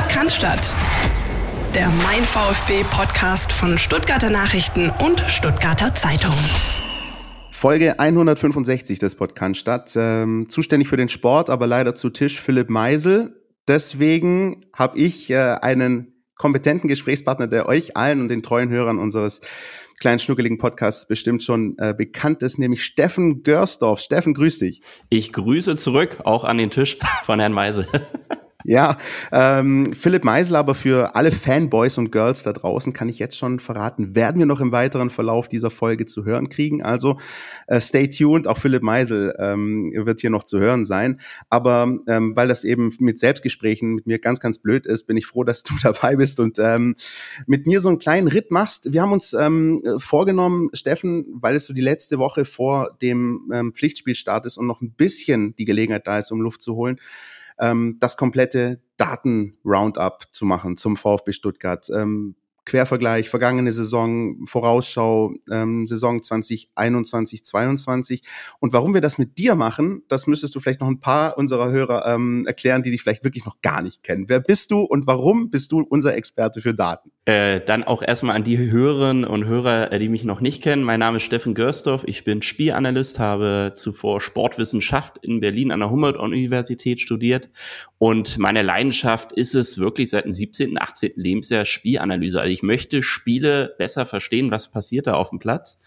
Podcast Der Mein VfB Podcast von Stuttgarter Nachrichten und Stuttgarter Zeitung. Folge 165 des Podcast ähm, zuständig für den Sport, aber leider zu Tisch Philipp Meisel. Deswegen habe ich äh, einen kompetenten Gesprächspartner, der euch allen und den treuen Hörern unseres kleinen schnuckeligen Podcasts bestimmt schon äh, bekannt ist, nämlich Steffen Görsdorf. Steffen, grüß dich. Ich grüße zurück, auch an den Tisch von Herrn Meisel. Ja, ähm, Philipp Meisel, aber für alle Fanboys und Girls da draußen kann ich jetzt schon verraten, werden wir noch im weiteren Verlauf dieser Folge zu hören kriegen. Also äh, stay tuned, auch Philipp Meisel ähm, wird hier noch zu hören sein. Aber ähm, weil das eben mit Selbstgesprächen mit mir ganz, ganz blöd ist, bin ich froh, dass du dabei bist und ähm, mit mir so einen kleinen Ritt machst. Wir haben uns ähm, vorgenommen, Steffen, weil es so die letzte Woche vor dem ähm, Pflichtspielstart ist und noch ein bisschen die Gelegenheit da ist, um Luft zu holen, ähm, das komplette Daten-Roundup zu machen zum VfB Stuttgart. Ähm, Quervergleich, vergangene Saison, Vorausschau, ähm, Saison 2021, 22. Und warum wir das mit dir machen, das müsstest du vielleicht noch ein paar unserer Hörer ähm, erklären, die dich vielleicht wirklich noch gar nicht kennen. Wer bist du und warum bist du unser Experte für Daten? Äh, dann auch erstmal an die Hörerinnen und Hörer, äh, die mich noch nicht kennen. Mein Name ist Steffen Görsdorf, ich bin Spielanalyst, habe zuvor Sportwissenschaft in Berlin an der Humboldt-Universität studiert und meine Leidenschaft ist es wirklich seit dem 17., 18. Lebensjahr Spielanalyse. Also ich möchte Spiele besser verstehen, was passiert da auf dem Platz.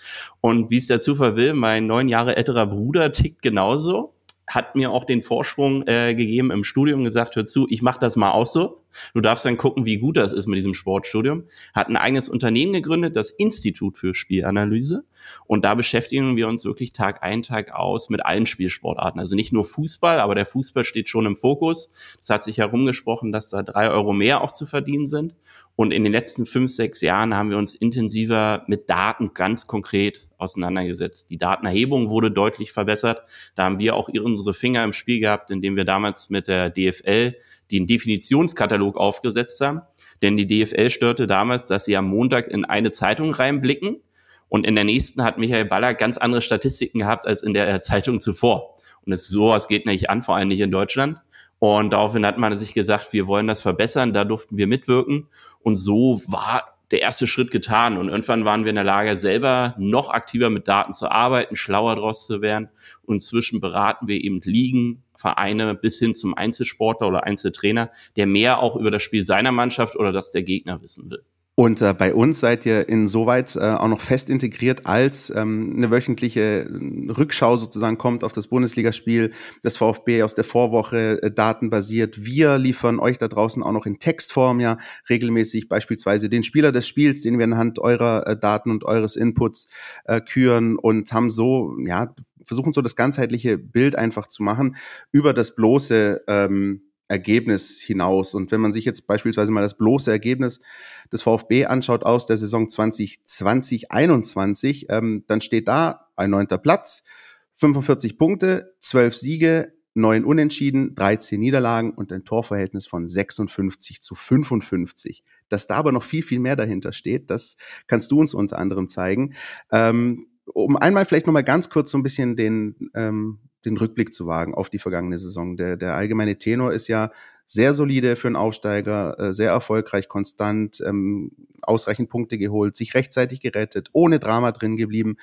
Und wie es der Zufall will, mein neun Jahre älterer Bruder tickt genauso hat mir auch den Vorsprung äh, gegeben im Studium, gesagt, hör zu, ich mache das mal auch so. Du darfst dann gucken, wie gut das ist mit diesem Sportstudium. Hat ein eigenes Unternehmen gegründet, das Institut für Spielanalyse. Und da beschäftigen wir uns wirklich Tag ein, Tag aus mit allen Spielsportarten. Also nicht nur Fußball, aber der Fußball steht schon im Fokus. Es hat sich herumgesprochen, dass da drei Euro mehr auch zu verdienen sind. Und in den letzten fünf, sechs Jahren haben wir uns intensiver mit Daten ganz konkret auseinandergesetzt. Die Datenerhebung wurde deutlich verbessert. Da haben wir auch unsere Finger im Spiel gehabt, indem wir damals mit der DFL den Definitionskatalog aufgesetzt haben. Denn die DFL störte damals, dass sie am Montag in eine Zeitung reinblicken und in der nächsten hat Michael Baller ganz andere Statistiken gehabt als in der Zeitung zuvor. Und es, sowas geht nicht an, vor allem nicht in Deutschland. Und daraufhin hat man sich gesagt, wir wollen das verbessern, da durften wir mitwirken. Und so war der erste Schritt getan. Und irgendwann waren wir in der Lage, selber noch aktiver mit Daten zu arbeiten, schlauer draus zu werden. Und inzwischen beraten wir eben Ligen, Vereine bis hin zum Einzelsportler oder Einzeltrainer, der mehr auch über das Spiel seiner Mannschaft oder das der Gegner wissen will. Und äh, bei uns seid ihr insoweit äh, auch noch fest integriert, als ähm, eine wöchentliche Rückschau sozusagen kommt auf das Bundesligaspiel des VfB aus der Vorwoche äh, datenbasiert. Wir liefern euch da draußen auch noch in Textform ja regelmäßig beispielsweise den Spieler des Spiels, den wir anhand eurer äh, Daten und eures Inputs äh, küren und haben so, ja, versuchen so das ganzheitliche Bild einfach zu machen über das bloße ähm, Ergebnis hinaus. Und wenn man sich jetzt beispielsweise mal das bloße Ergebnis des VfB anschaut aus der Saison 2020, 21, ähm, dann steht da ein neunter Platz, 45 Punkte, 12 Siege, 9 Unentschieden, 13 Niederlagen und ein Torverhältnis von 56 zu 55. Dass da aber noch viel, viel mehr dahinter steht, das kannst du uns unter anderem zeigen. Ähm, um einmal vielleicht nochmal ganz kurz so ein bisschen den ähm, den Rückblick zu wagen auf die vergangene Saison. Der, der allgemeine Tenor ist ja sehr solide für einen Aufsteiger, äh, sehr erfolgreich, konstant, ähm, ausreichend Punkte geholt, sich rechtzeitig gerettet, ohne Drama drin geblieben.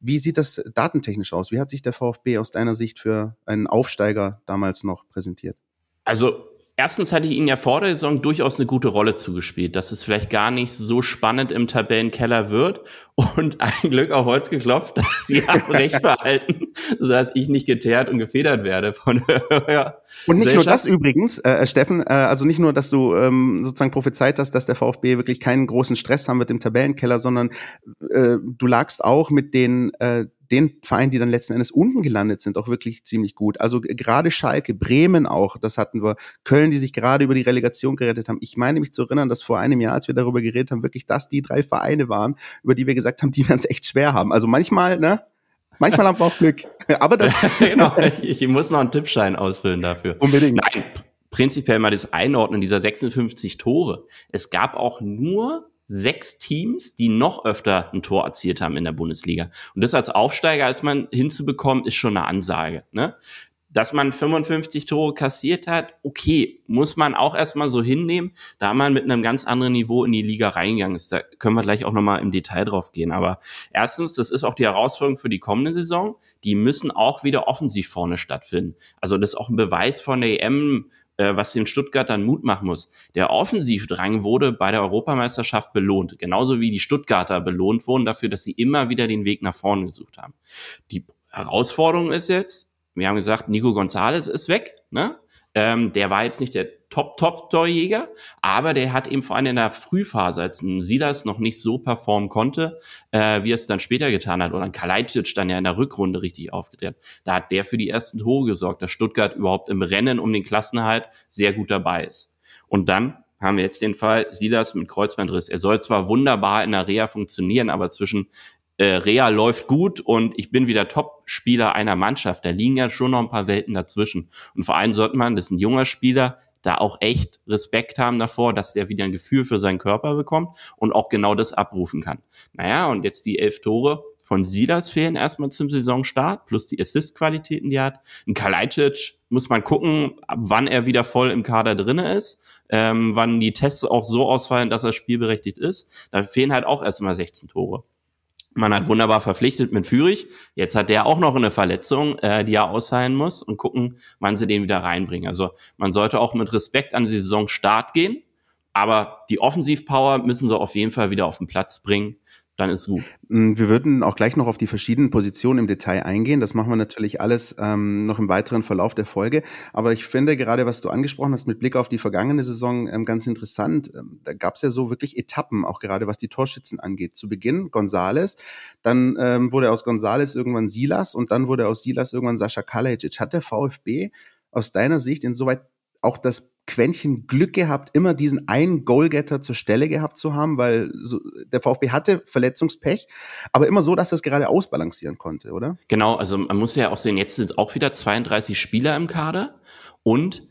Wie sieht das datentechnisch aus? Wie hat sich der VfB aus deiner Sicht für einen Aufsteiger damals noch präsentiert? Also Erstens hatte ich ihnen ja vor der Saison durchaus eine gute Rolle zugespielt, dass es vielleicht gar nicht so spannend im Tabellenkeller wird und ein Glück auf Holz geklopft, dass sie haben recht behalten, sodass ich nicht geteert und gefedert werde von ja. Und nicht nur das übrigens, äh, äh, Steffen, äh, also nicht nur, dass du ähm, sozusagen prophezeit hast, dass der VfB wirklich keinen großen Stress haben wird im Tabellenkeller, sondern äh, du lagst auch mit den äh, den Vereinen, die dann letzten Endes unten gelandet sind, auch wirklich ziemlich gut. Also gerade Schalke, Bremen auch, das hatten wir, Köln, die sich gerade über die Relegation gerettet haben. Ich meine mich zu erinnern, dass vor einem Jahr, als wir darüber geredet haben, wirklich das die drei Vereine waren, über die wir gesagt haben, die werden es echt schwer haben. Also manchmal, ne? Manchmal haben wir auch Glück. Aber das. genau, ich muss noch einen Tippschein ausfüllen dafür. Unbedingt. Nein, prinzipiell mal das Einordnen dieser 56 Tore. Es gab auch nur sechs Teams, die noch öfter ein Tor erzielt haben in der Bundesliga. Und das als Aufsteiger als man hinzubekommen, ist schon eine Ansage. Ne? dass man 55 Tore kassiert hat, okay, muss man auch erstmal so hinnehmen, da man mit einem ganz anderen Niveau in die Liga reingegangen ist. Da können wir gleich auch nochmal im Detail drauf gehen. Aber erstens, das ist auch die Herausforderung für die kommende Saison. Die müssen auch wieder offensiv vorne stattfinden. Also das ist auch ein Beweis von der EM, äh, was den Stuttgartern Mut machen muss. Der Offensivdrang wurde bei der Europameisterschaft belohnt, genauso wie die Stuttgarter belohnt wurden dafür, dass sie immer wieder den Weg nach vorne gesucht haben. Die Herausforderung ist jetzt, wir haben gesagt, Nico Gonzalez ist weg, ne? Ähm, der war jetzt nicht der Top-Top-Torjäger, aber der hat eben vor allem in der Frühphase, als ein Silas noch nicht so performen konnte, äh, wie er es dann später getan hat, oder ein Kalajdzic dann ja in der Rückrunde richtig aufgedreht. Da hat der für die ersten Tore gesorgt, dass Stuttgart überhaupt im Rennen um den Klassenerhalt sehr gut dabei ist. Und dann haben wir jetzt den Fall Silas mit Kreuzbandriss. Er soll zwar wunderbar in der Reha funktionieren, aber zwischen äh, Rea läuft gut und ich bin wieder Top-Spieler einer Mannschaft. Da liegen ja schon noch ein paar Welten dazwischen. Und vor allem sollte man, das ist ein junger Spieler, da auch echt Respekt haben davor, dass er wieder ein Gefühl für seinen Körper bekommt und auch genau das abrufen kann. Naja, und jetzt die elf Tore von Silas fehlen erstmal zum Saisonstart, plus die Assist-Qualitäten, die er hat. Ein Kalajdzic muss man gucken, wann er wieder voll im Kader drinne ist, ähm, wann die Tests auch so ausfallen, dass er spielberechtigt ist. Da fehlen halt auch erstmal 16 Tore. Man hat wunderbar verpflichtet mit Fürich. Jetzt hat der auch noch eine Verletzung, äh, die er ausheilen muss und gucken, wann sie den wieder reinbringen. Also man sollte auch mit Respekt an die Saison Start gehen, aber die Offensivpower müssen sie auf jeden Fall wieder auf den Platz bringen dann ist gut. Mm, wir würden auch gleich noch auf die verschiedenen Positionen im Detail eingehen. Das machen wir natürlich alles ähm, noch im weiteren Verlauf der Folge. Aber ich finde gerade, was du angesprochen hast mit Blick auf die vergangene Saison, ähm, ganz interessant. Ähm, da gab es ja so wirklich Etappen, auch gerade was die Torschützen angeht. Zu Beginn Gonzales, dann ähm, wurde aus Gonzales irgendwann Silas und dann wurde aus Silas irgendwann Sascha Kalajic. Hat der VfB aus deiner Sicht insoweit auch das Quäntchen Glück gehabt, immer diesen einen Goalgetter zur Stelle gehabt zu haben, weil so, der VfB hatte Verletzungspech, aber immer so, dass er es gerade ausbalancieren konnte, oder? Genau, also man muss ja auch sehen, jetzt sind es auch wieder 32 Spieler im Kader und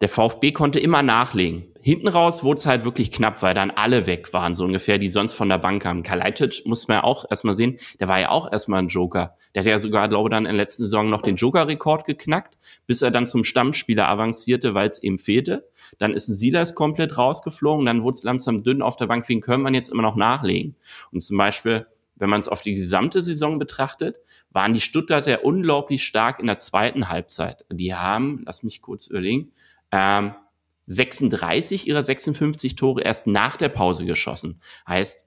der VfB konnte immer nachlegen. Hinten raus wurde es halt wirklich knapp, weil dann alle weg waren, so ungefähr, die sonst von der Bank kamen. Kalajdzic muss man ja auch erstmal sehen, der war ja auch erstmal ein Joker. Der hat ja sogar, glaube ich, dann in der letzten Saison noch den Joker-Rekord geknackt, bis er dann zum Stammspieler avancierte, weil es ihm fehlte. Dann ist Silas komplett rausgeflogen, dann wurde es langsam dünn auf der Bank. Wen können wir jetzt immer noch nachlegen? Und zum Beispiel, wenn man es auf die gesamte Saison betrachtet, waren die Stuttgarter unglaublich stark in der zweiten Halbzeit. Die haben, lass mich kurz überlegen, ähm, 36 ihrer 56 Tore erst nach der Pause geschossen. Heißt,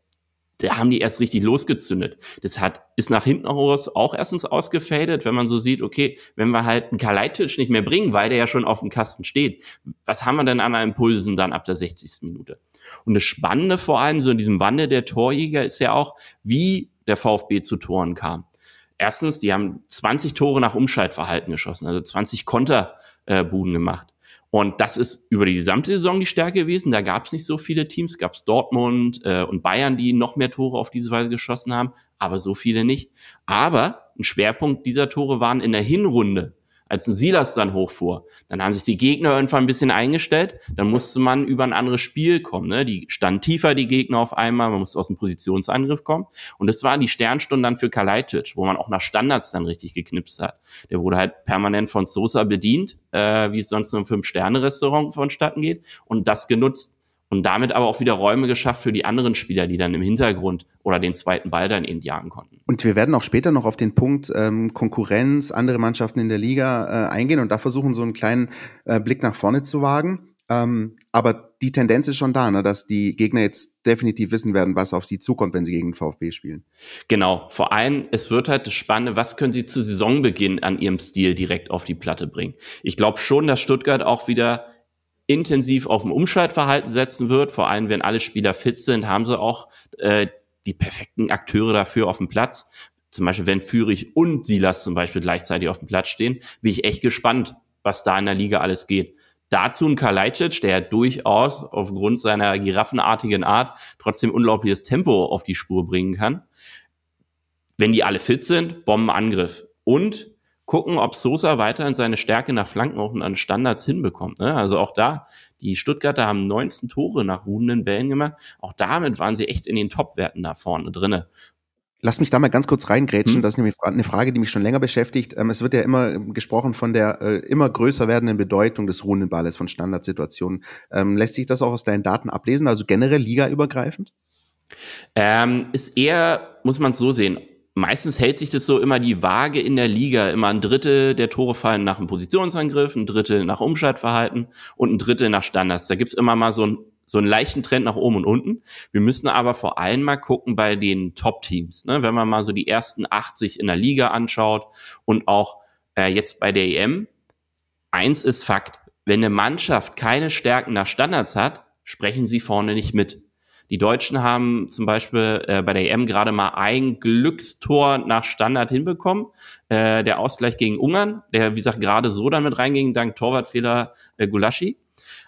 da haben die erst richtig losgezündet. Das hat, ist nach hinten raus auch erstens ausgefadet, wenn man so sieht, okay, wenn wir halt einen Kalajdzic nicht mehr bringen, weil der ja schon auf dem Kasten steht, was haben wir denn an Impulsen dann ab der 60. Minute? Und das Spannende vor allem so in diesem Wandel der Torjäger ist ja auch, wie der VfB zu Toren kam. Erstens, die haben 20 Tore nach Umschaltverhalten geschossen, also 20 Konterbuden gemacht. Und das ist über die gesamte Saison die Stärke gewesen. Da gab es nicht so viele Teams, gab es Dortmund äh, und Bayern, die noch mehr Tore auf diese Weise geschossen haben, aber so viele nicht. Aber ein Schwerpunkt dieser Tore waren in der Hinrunde als ein Silas dann hochfuhr, dann haben sich die Gegner irgendwann ein bisschen eingestellt, dann musste man über ein anderes Spiel kommen. Ne? Die standen tiefer, die Gegner auf einmal, man musste aus dem Positionsangriff kommen. Und das war die Sternstunde dann für Kalajdzic, wo man auch nach Standards dann richtig geknipst hat. Der wurde halt permanent von Sosa bedient, äh, wie es sonst nur im Fünf-Sterne-Restaurant vonstatten geht, und das genutzt und damit aber auch wieder Räume geschafft für die anderen Spieler, die dann im Hintergrund oder den zweiten Ball dann eben jagen konnten. Und wir werden auch später noch auf den Punkt ähm, Konkurrenz, andere Mannschaften in der Liga äh, eingehen und da versuchen, so einen kleinen äh, Blick nach vorne zu wagen. Ähm, aber die Tendenz ist schon da, ne, dass die Gegner jetzt definitiv wissen werden, was auf sie zukommt, wenn sie gegen den VfB spielen. Genau, vor allem, es wird halt das Spannende, was können sie zu Saisonbeginn an ihrem Stil direkt auf die Platte bringen. Ich glaube schon, dass Stuttgart auch wieder intensiv auf ein Umschaltverhalten setzen wird. Vor allem, wenn alle Spieler fit sind, haben sie auch äh, die perfekten Akteure dafür auf dem Platz. Zum Beispiel, wenn Fürich und Silas zum Beispiel gleichzeitig auf dem Platz stehen, bin ich echt gespannt, was da in der Liga alles geht. Dazu ein Kalajdzic, der durchaus aufgrund seiner giraffenartigen Art trotzdem unglaubliches Tempo auf die Spur bringen kann. Wenn die alle fit sind, Bombenangriff. Und gucken, ob Sosa weiterhin seine Stärke nach Flanken auch an Standards hinbekommt. Ne? Also auch da, die Stuttgarter haben 19 Tore nach ruhenden Bällen gemacht. Auch damit waren sie echt in den Top-Werten da vorne drinne. Lass mich da mal ganz kurz reingrätschen. Hm. Das ist nämlich eine Frage, die mich schon länger beschäftigt. Ähm, es wird ja immer gesprochen von der äh, immer größer werdenden Bedeutung des ruhenden Balles, von Standardsituationen. Ähm, lässt sich das auch aus deinen Daten ablesen, also generell ligaübergreifend? Ähm, ist eher, muss man es so sehen, meistens hält sich das so immer die Waage in der Liga. Immer ein Drittel der Tore fallen nach einem Positionsangriff, ein Drittel nach Umschaltverhalten und ein Drittel nach Standards. Da gibt's immer mal so ein so einen leichten Trend nach oben und unten. Wir müssen aber vor allem mal gucken bei den Top-Teams. Ne? Wenn man mal so die ersten 80 in der Liga anschaut und auch äh, jetzt bei der EM. Eins ist Fakt. Wenn eine Mannschaft keine Stärken nach Standards hat, sprechen sie vorne nicht mit. Die Deutschen haben zum Beispiel äh, bei der EM gerade mal ein Glückstor nach Standard hinbekommen. Äh, der Ausgleich gegen Ungarn, der, wie gesagt, gerade so damit reinging, dank Torwartfehler äh, Gulaschi.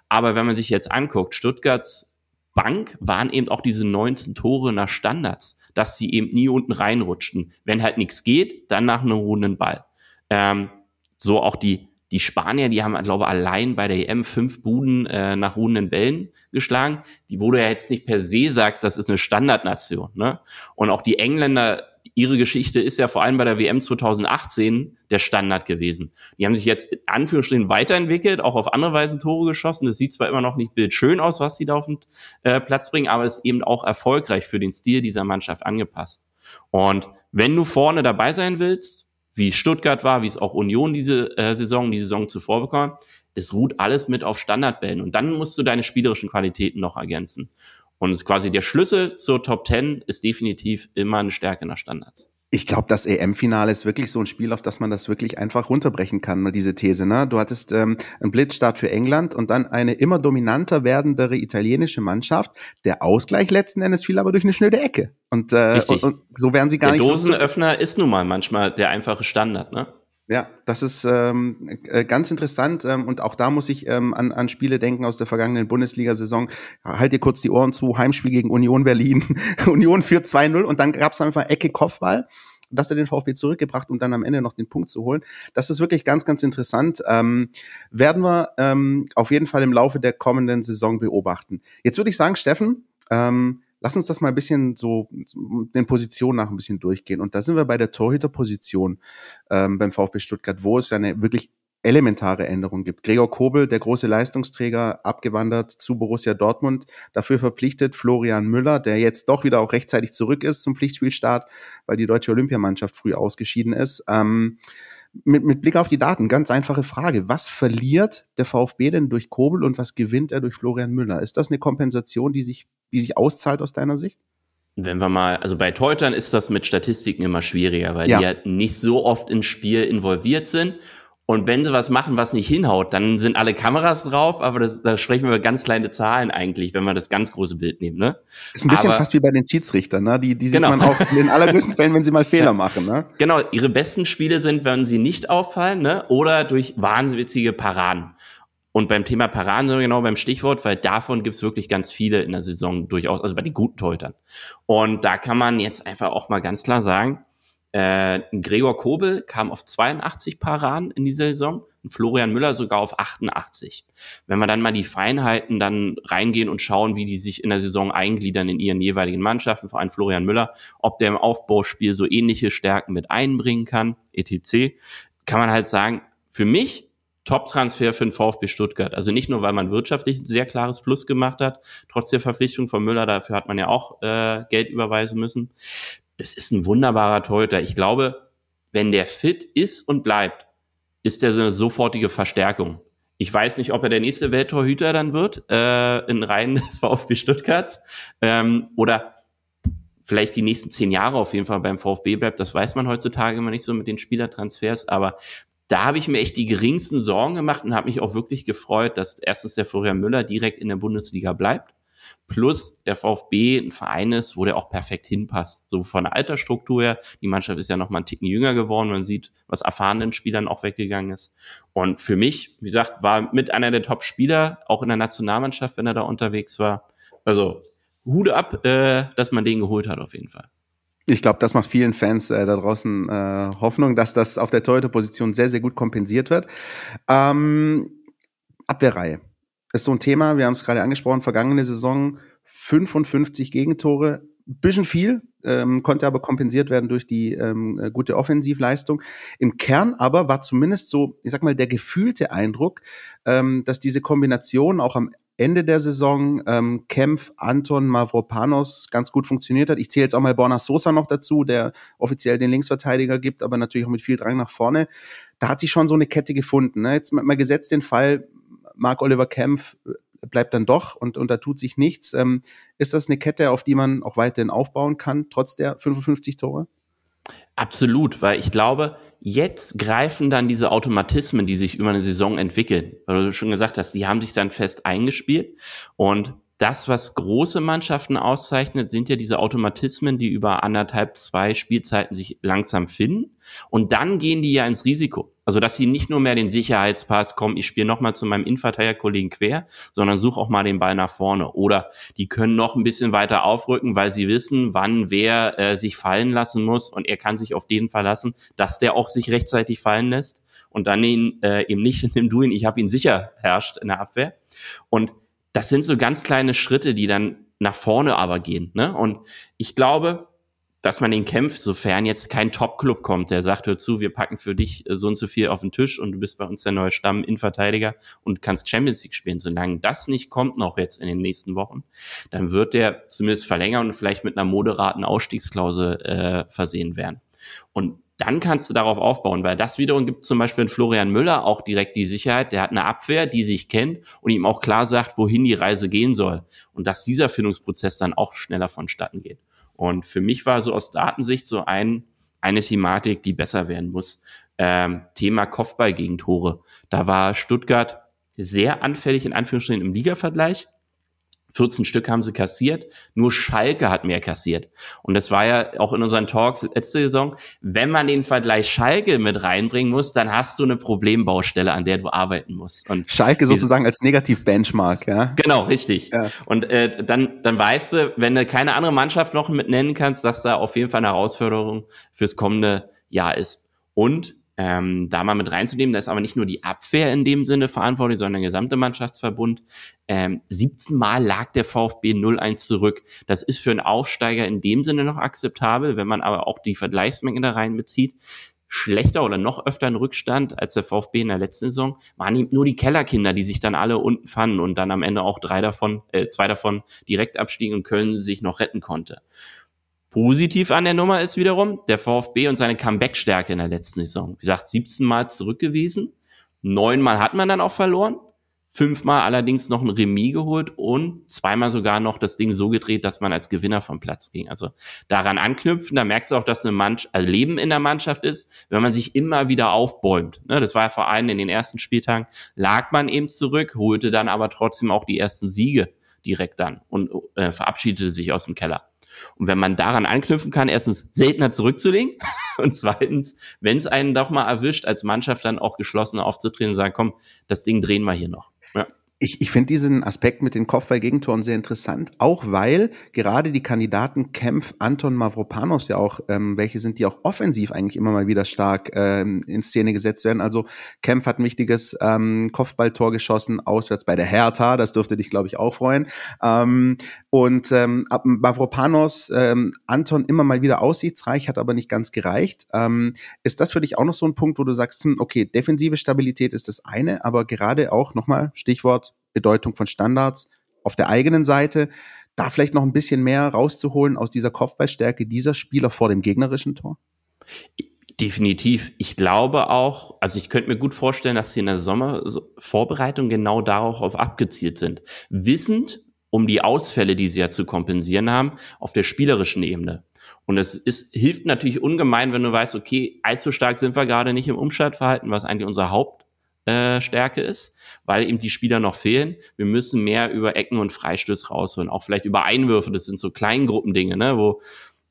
Aber wenn man sich jetzt anguckt, Stuttgarts Bank waren eben auch diese 19 Tore nach Standards, dass sie eben nie unten reinrutschten. Wenn halt nichts geht, dann nach einem ruhenden Ball. Ähm, so auch die, die Spanier, die haben, glaube ich, allein bei der EM fünf Buden äh, nach ruhenden Bällen geschlagen. Die wurde ja jetzt nicht per se sagst, das ist eine Standardnation. Ne? Und auch die Engländer ihre Geschichte ist ja vor allem bei der WM 2018 der Standard gewesen. Die haben sich jetzt in Anführungsstrichen weiterentwickelt, auch auf andere Weise Tore geschossen. Das sieht zwar immer noch nicht bildschön aus, was sie da auf den äh, Platz bringen, aber ist eben auch erfolgreich für den Stil dieser Mannschaft angepasst. Und wenn du vorne dabei sein willst, wie Stuttgart war, wie es auch Union diese äh, Saison, die Saison zuvor bekommen, das ruht alles mit auf Standardbällen. Und dann musst du deine spielerischen Qualitäten noch ergänzen. Und quasi der Schlüssel zur Top 10 ist definitiv immer eine Stärke nach Standards. Ich glaube, das EM-Finale ist wirklich so ein Spiel, auf das man das wirklich einfach runterbrechen kann, diese These. Ne? Du hattest ähm, einen Blitzstart für England und dann eine immer dominanter werdendere italienische Mannschaft. Der Ausgleich letzten Endes fiel aber durch eine schnöde Ecke. Und, äh, und, und so werden sie gar der nicht. Der Dosenöffner so ist nun mal manchmal der einfache Standard, ne? Ja, das ist ähm, äh, ganz interessant ähm, und auch da muss ich ähm, an, an Spiele denken aus der vergangenen Bundesliga-Saison. Halt dir kurz die Ohren zu, Heimspiel gegen Union Berlin. Union führt 2-0 und dann gab es einfach Ecke Kopfball. Das hat den VfB zurückgebracht, um dann am Ende noch den Punkt zu holen. Das ist wirklich ganz, ganz interessant. Ähm, werden wir ähm, auf jeden Fall im Laufe der kommenden Saison beobachten. Jetzt würde ich sagen, Steffen, ähm, Lass uns das mal ein bisschen so den Positionen nach ein bisschen durchgehen. Und da sind wir bei der Torhüterposition ähm, beim VfB Stuttgart, wo es ja eine wirklich elementare Änderung gibt. Gregor Kobel, der große Leistungsträger, abgewandert zu Borussia Dortmund, dafür verpflichtet Florian Müller, der jetzt doch wieder auch rechtzeitig zurück ist zum Pflichtspielstart, weil die deutsche Olympiamannschaft früh ausgeschieden ist. Ähm, mit, mit Blick auf die Daten, ganz einfache Frage. Was verliert der VfB denn durch Kobel und was gewinnt er durch Florian Müller? Ist das eine Kompensation, die sich, die sich auszahlt aus deiner Sicht? Wenn wir mal, also bei Teutern ist das mit Statistiken immer schwieriger, weil ja. die ja nicht so oft ins Spiel involviert sind und wenn sie was machen, was nicht hinhaut, dann sind alle Kameras drauf, aber das, da sprechen wir über ganz kleine Zahlen eigentlich, wenn wir das ganz große Bild nehmen. Ne? Ist ein bisschen aber, fast wie bei den Schiedsrichtern, ne? Die, die sieht genau. man auch in den allergrößten Fällen, wenn sie mal Fehler machen. Ne? Genau, ihre besten Spiele sind, wenn sie nicht auffallen, ne? oder durch wahnwitzige Paraden. Und beim Thema Paraden sind wir genau beim Stichwort, weil davon gibt's wirklich ganz viele in der Saison durchaus, also bei den guten Torhütern. Und da kann man jetzt einfach auch mal ganz klar sagen, äh, Gregor Kobel kam auf 82 Paraden in dieser Saison und Florian Müller sogar auf 88. Wenn wir dann mal die Feinheiten dann reingehen und schauen, wie die sich in der Saison eingliedern in ihren jeweiligen Mannschaften, vor allem Florian Müller, ob der im Aufbauspiel so ähnliche Stärken mit einbringen kann, etc., kann man halt sagen, für mich Top-Transfer für den VfB Stuttgart. Also nicht nur, weil man wirtschaftlich ein sehr klares Plus gemacht hat, trotz der Verpflichtung von Müller, dafür hat man ja auch äh, Geld überweisen müssen das ist ein wunderbarer Torhüter. Ich glaube, wenn der fit ist und bleibt, ist der so eine sofortige Verstärkung. Ich weiß nicht, ob er der nächste Welttorhüter dann wird, äh, in Reihen des VfB Stuttgart, ähm, oder vielleicht die nächsten zehn Jahre auf jeden Fall beim VfB bleibt. Das weiß man heutzutage immer nicht so mit den Spielertransfers, aber da habe ich mir echt die geringsten Sorgen gemacht und habe mich auch wirklich gefreut, dass erstens der Florian Müller direkt in der Bundesliga bleibt plus der VfB ein Verein ist, wo der auch perfekt hinpasst. So von der Altersstruktur her. Die Mannschaft ist ja noch mal einen Ticken jünger geworden. Man sieht, was erfahrenen Spielern auch weggegangen ist. Und für mich, wie gesagt, war mit einer der Top-Spieler, auch in der Nationalmannschaft, wenn er da unterwegs war. Also Hude ab, äh, dass man den geholt hat auf jeden Fall. Ich glaube, das macht vielen Fans äh, da draußen äh, Hoffnung, dass das auf der Torhüter-Position sehr, sehr gut kompensiert wird. Ähm, Abwehrreihe ist so ein Thema, wir haben es gerade angesprochen, vergangene Saison 55 Gegentore, bisschen viel, ähm, konnte aber kompensiert werden durch die ähm, äh, gute Offensivleistung. Im Kern aber war zumindest so, ich sag mal, der gefühlte Eindruck, ähm, dass diese Kombination auch am Ende der Saison ähm, Kempf, Anton, Mavropanos ganz gut funktioniert hat. Ich zähle jetzt auch mal Borna Sosa noch dazu, der offiziell den Linksverteidiger gibt, aber natürlich auch mit viel Drang nach vorne. Da hat sich schon so eine Kette gefunden. Ne? Jetzt mal gesetzt den Fall, Mark Oliver Kempf äh, bleibt dann doch und, und da tut sich nichts. Ähm, ist das eine Kette, auf die man auch weiterhin aufbauen kann, trotz der 55 Tore? Absolut, weil ich glaube, jetzt greifen dann diese Automatismen, die sich über eine Saison entwickeln. Weil du schon gesagt hast, die haben sich dann fest eingespielt und das, was große Mannschaften auszeichnet, sind ja diese Automatismen, die über anderthalb, zwei Spielzeiten sich langsam finden. Und dann gehen die ja ins Risiko. Also, dass sie nicht nur mehr den Sicherheitspass kommen, ich spiele nochmal zu meinem Innenverteidigerkollegen quer, sondern suche auch mal den Ball nach vorne. Oder die können noch ein bisschen weiter aufrücken, weil sie wissen, wann wer äh, sich fallen lassen muss und er kann sich auf den verlassen, dass der auch sich rechtzeitig fallen lässt und dann ihn äh, eben nicht in dem Doing, ich habe ihn sicher herrscht in der Abwehr. Und das sind so ganz kleine Schritte, die dann nach vorne aber gehen. Ne? Und ich glaube, dass man den kämpft, sofern jetzt kein Top-Club kommt, der sagt, hör zu, wir packen für dich äh, so und so viel auf den Tisch und du bist bei uns der neue Stamm Innenverteidiger und kannst Champions League spielen. Solange das nicht kommt noch jetzt in den nächsten Wochen, dann wird der zumindest verlängern und vielleicht mit einer moderaten Ausstiegsklausel äh, versehen werden. Und dann kannst du darauf aufbauen, weil das wiederum gibt zum Beispiel in Florian Müller auch direkt die Sicherheit, der hat eine Abwehr, die sich kennt und ihm auch klar sagt, wohin die Reise gehen soll. Und dass dieser Findungsprozess dann auch schneller vonstatten geht. Und für mich war so aus Datensicht so ein, eine Thematik, die besser werden muss. Ähm, Thema Kopfball-Gegentore. Da war Stuttgart sehr anfällig in Anführungsstrichen im Liga-Vergleich. 14 Stück haben sie kassiert, nur Schalke hat mehr kassiert. Und das war ja auch in unseren Talks letzte Saison, wenn man den Vergleich Schalke mit reinbringen muss, dann hast du eine Problembaustelle, an der du arbeiten musst. Und Schalke sozusagen als Negativ-Benchmark, ja? Genau, richtig. Ja. Und äh, dann, dann weißt du, wenn du keine andere Mannschaft noch mit nennen kannst, dass da auf jeden Fall eine Herausforderung fürs kommende Jahr ist. Und ähm, da mal mit reinzunehmen. Da ist aber nicht nur die Abwehr in dem Sinne verantwortlich, sondern der gesamte Mannschaftsverbund. Ähm, 17 Mal lag der VfB 0-1 zurück. Das ist für einen Aufsteiger in dem Sinne noch akzeptabel, wenn man aber auch die Vergleichsmenge da reinbezieht. Schlechter oder noch öfter ein Rückstand als der VfB in der letzten Saison waren eben nur die Kellerkinder, die sich dann alle unten fanden und dann am Ende auch drei davon, äh, zwei davon direkt abstiegen und Köln sich noch retten konnte. Positiv an der Nummer ist wiederum der VfB und seine Comeback-Stärke in der letzten Saison. Wie gesagt, 17 Mal zurück gewesen. Neunmal hat man dann auch verloren. Fünfmal allerdings noch ein Remis geholt und zweimal sogar noch das Ding so gedreht, dass man als Gewinner vom Platz ging. Also daran anknüpfen, da merkst du auch, dass eine Mannschaft, also Leben in der Mannschaft ist, wenn man sich immer wieder aufbäumt. Ne, das war ja vor allem in den ersten Spieltagen, lag man eben zurück, holte dann aber trotzdem auch die ersten Siege direkt dann und äh, verabschiedete sich aus dem Keller. Und wenn man daran anknüpfen kann, erstens seltener zurückzulegen und zweitens, wenn es einen doch mal erwischt, als Mannschaft dann auch geschlossen aufzutreten und sagen, komm, das Ding drehen wir hier noch. Ja ich, ich finde diesen Aspekt mit den Kopfball-Gegentoren sehr interessant, auch weil gerade die Kandidaten Kempf, Anton Mavropanos ja auch, ähm, welche sind, die auch offensiv eigentlich immer mal wieder stark ähm, in Szene gesetzt werden. Also Kempf hat ein wichtiges ähm, Kopfballtor geschossen, auswärts bei der Hertha, das dürfte dich, glaube ich, auch freuen. Ähm, und ähm, Mavropanos, ähm, Anton immer mal wieder aussichtsreich, hat aber nicht ganz gereicht. Ähm, ist das für dich auch noch so ein Punkt, wo du sagst, hm, okay, defensive Stabilität ist das eine, aber gerade auch nochmal Stichwort Bedeutung von Standards auf der eigenen Seite, da vielleicht noch ein bisschen mehr rauszuholen aus dieser Kopfballstärke dieser Spieler vor dem gegnerischen Tor? Definitiv. Ich glaube auch, also ich könnte mir gut vorstellen, dass sie in der Sommervorbereitung genau darauf abgezielt sind. Wissend um die Ausfälle, die sie ja zu kompensieren haben, auf der spielerischen Ebene. Und es ist, hilft natürlich ungemein, wenn du weißt, okay, allzu stark sind wir gerade nicht im Umschaltverhalten, was eigentlich unser Haupt äh, ist, weil eben die Spieler noch fehlen. Wir müssen mehr über Ecken und Freistöße rausholen, auch vielleicht über Einwürfe. Das sind so Kleingruppendinge, ne, wo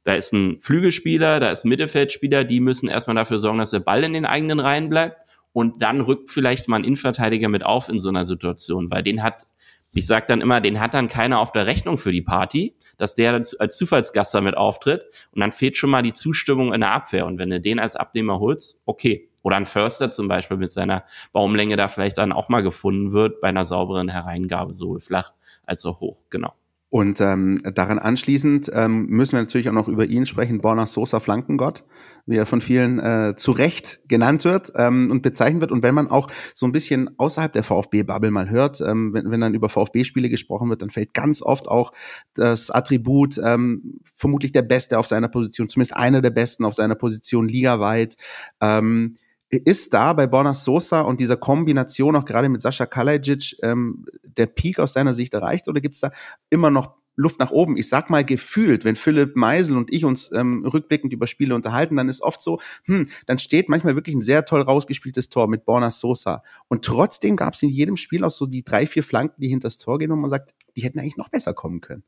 da ist ein Flügelspieler, da ist ein Mittelfeldspieler, die müssen erstmal dafür sorgen, dass der Ball in den eigenen Reihen bleibt. Und dann rückt vielleicht mal ein Innenverteidiger mit auf in so einer Situation, weil den hat, ich sag dann immer, den hat dann keiner auf der Rechnung für die Party, dass der als Zufallsgast damit auftritt. Und dann fehlt schon mal die Zustimmung in der Abwehr. Und wenn du den als Abnehmer holst, okay, oder ein Förster zum Beispiel mit seiner Baumlänge da vielleicht dann auch mal gefunden wird bei einer sauberen Hereingabe, sowohl flach als auch hoch, genau. Und ähm, daran anschließend ähm, müssen wir natürlich auch noch über ihn sprechen, Borna Sosa Flankengott, wie er von vielen äh, zu Recht genannt wird ähm, und bezeichnet wird. Und wenn man auch so ein bisschen außerhalb der VfB-Bubble mal hört, ähm, wenn, wenn dann über VfB-Spiele gesprochen wird, dann fällt ganz oft auch das Attribut ähm, vermutlich der Beste auf seiner Position, zumindest einer der Besten auf seiner Position ligaweit. Ähm, ist da bei Borna Sosa und dieser Kombination auch gerade mit Sascha Kalajic ähm, der Peak aus deiner Sicht erreicht oder gibt es da immer noch Luft nach oben. Ich sag mal gefühlt, wenn Philipp Meisel und ich uns ähm, rückblickend über Spiele unterhalten, dann ist oft so, hm, dann steht manchmal wirklich ein sehr toll rausgespieltes Tor mit Borna Sosa. Und trotzdem gab es in jedem Spiel auch so die drei, vier Flanken, die hinter das Tor gehen und man sagt, die hätten eigentlich noch besser kommen können.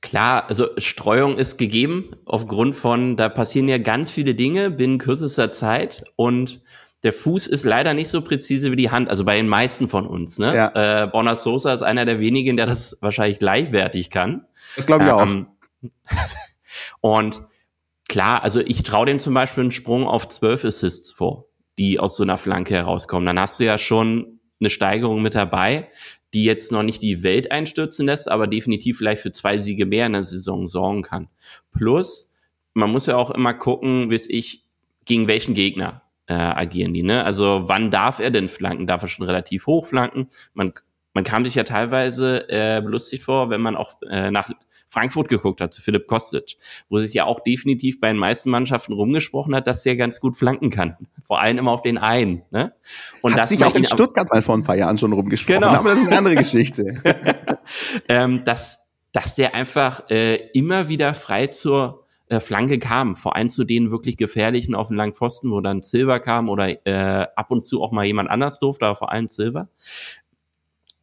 Klar, also Streuung ist gegeben aufgrund von, da passieren ja ganz viele Dinge binnen kürzester Zeit und der Fuß ist leider nicht so präzise wie die Hand, also bei den meisten von uns. Ne? Ja. Äh, Borna Sosa ist einer der wenigen, der das wahrscheinlich gleichwertig kann. Das glaube ich ähm, auch. Und klar, also ich traue dem zum Beispiel einen Sprung auf zwölf Assists vor, die aus so einer Flanke herauskommen. Dann hast du ja schon eine Steigerung mit dabei, die jetzt noch nicht die Welt einstürzen lässt, aber definitiv vielleicht für zwei Siege mehr in der Saison sorgen kann. Plus, man muss ja auch immer gucken, wie ich, gegen welchen Gegner äh, agieren die. Ne? Also wann darf er denn flanken? Darf er schon relativ hoch flanken? Man, man kam sich ja teilweise äh, belustigt vor, wenn man auch äh, nach Frankfurt geguckt hat, zu Philipp Kostic, wo sich ja auch definitiv bei den meisten Mannschaften rumgesprochen hat, dass er ganz gut flanken kann. Vor allem immer auf den einen. Ne? Und hat sich auch in Stuttgart mal vor ein paar Jahren schon rumgesprochen, genau. aber das ist eine andere Geschichte. ähm, dass, dass der einfach äh, immer wieder frei zur äh, Flanke kam, vor allem zu den wirklich gefährlichen auf den langen Pfosten, wo dann Silver kam oder äh, ab und zu auch mal jemand anders durfte, aber vor allem Silver,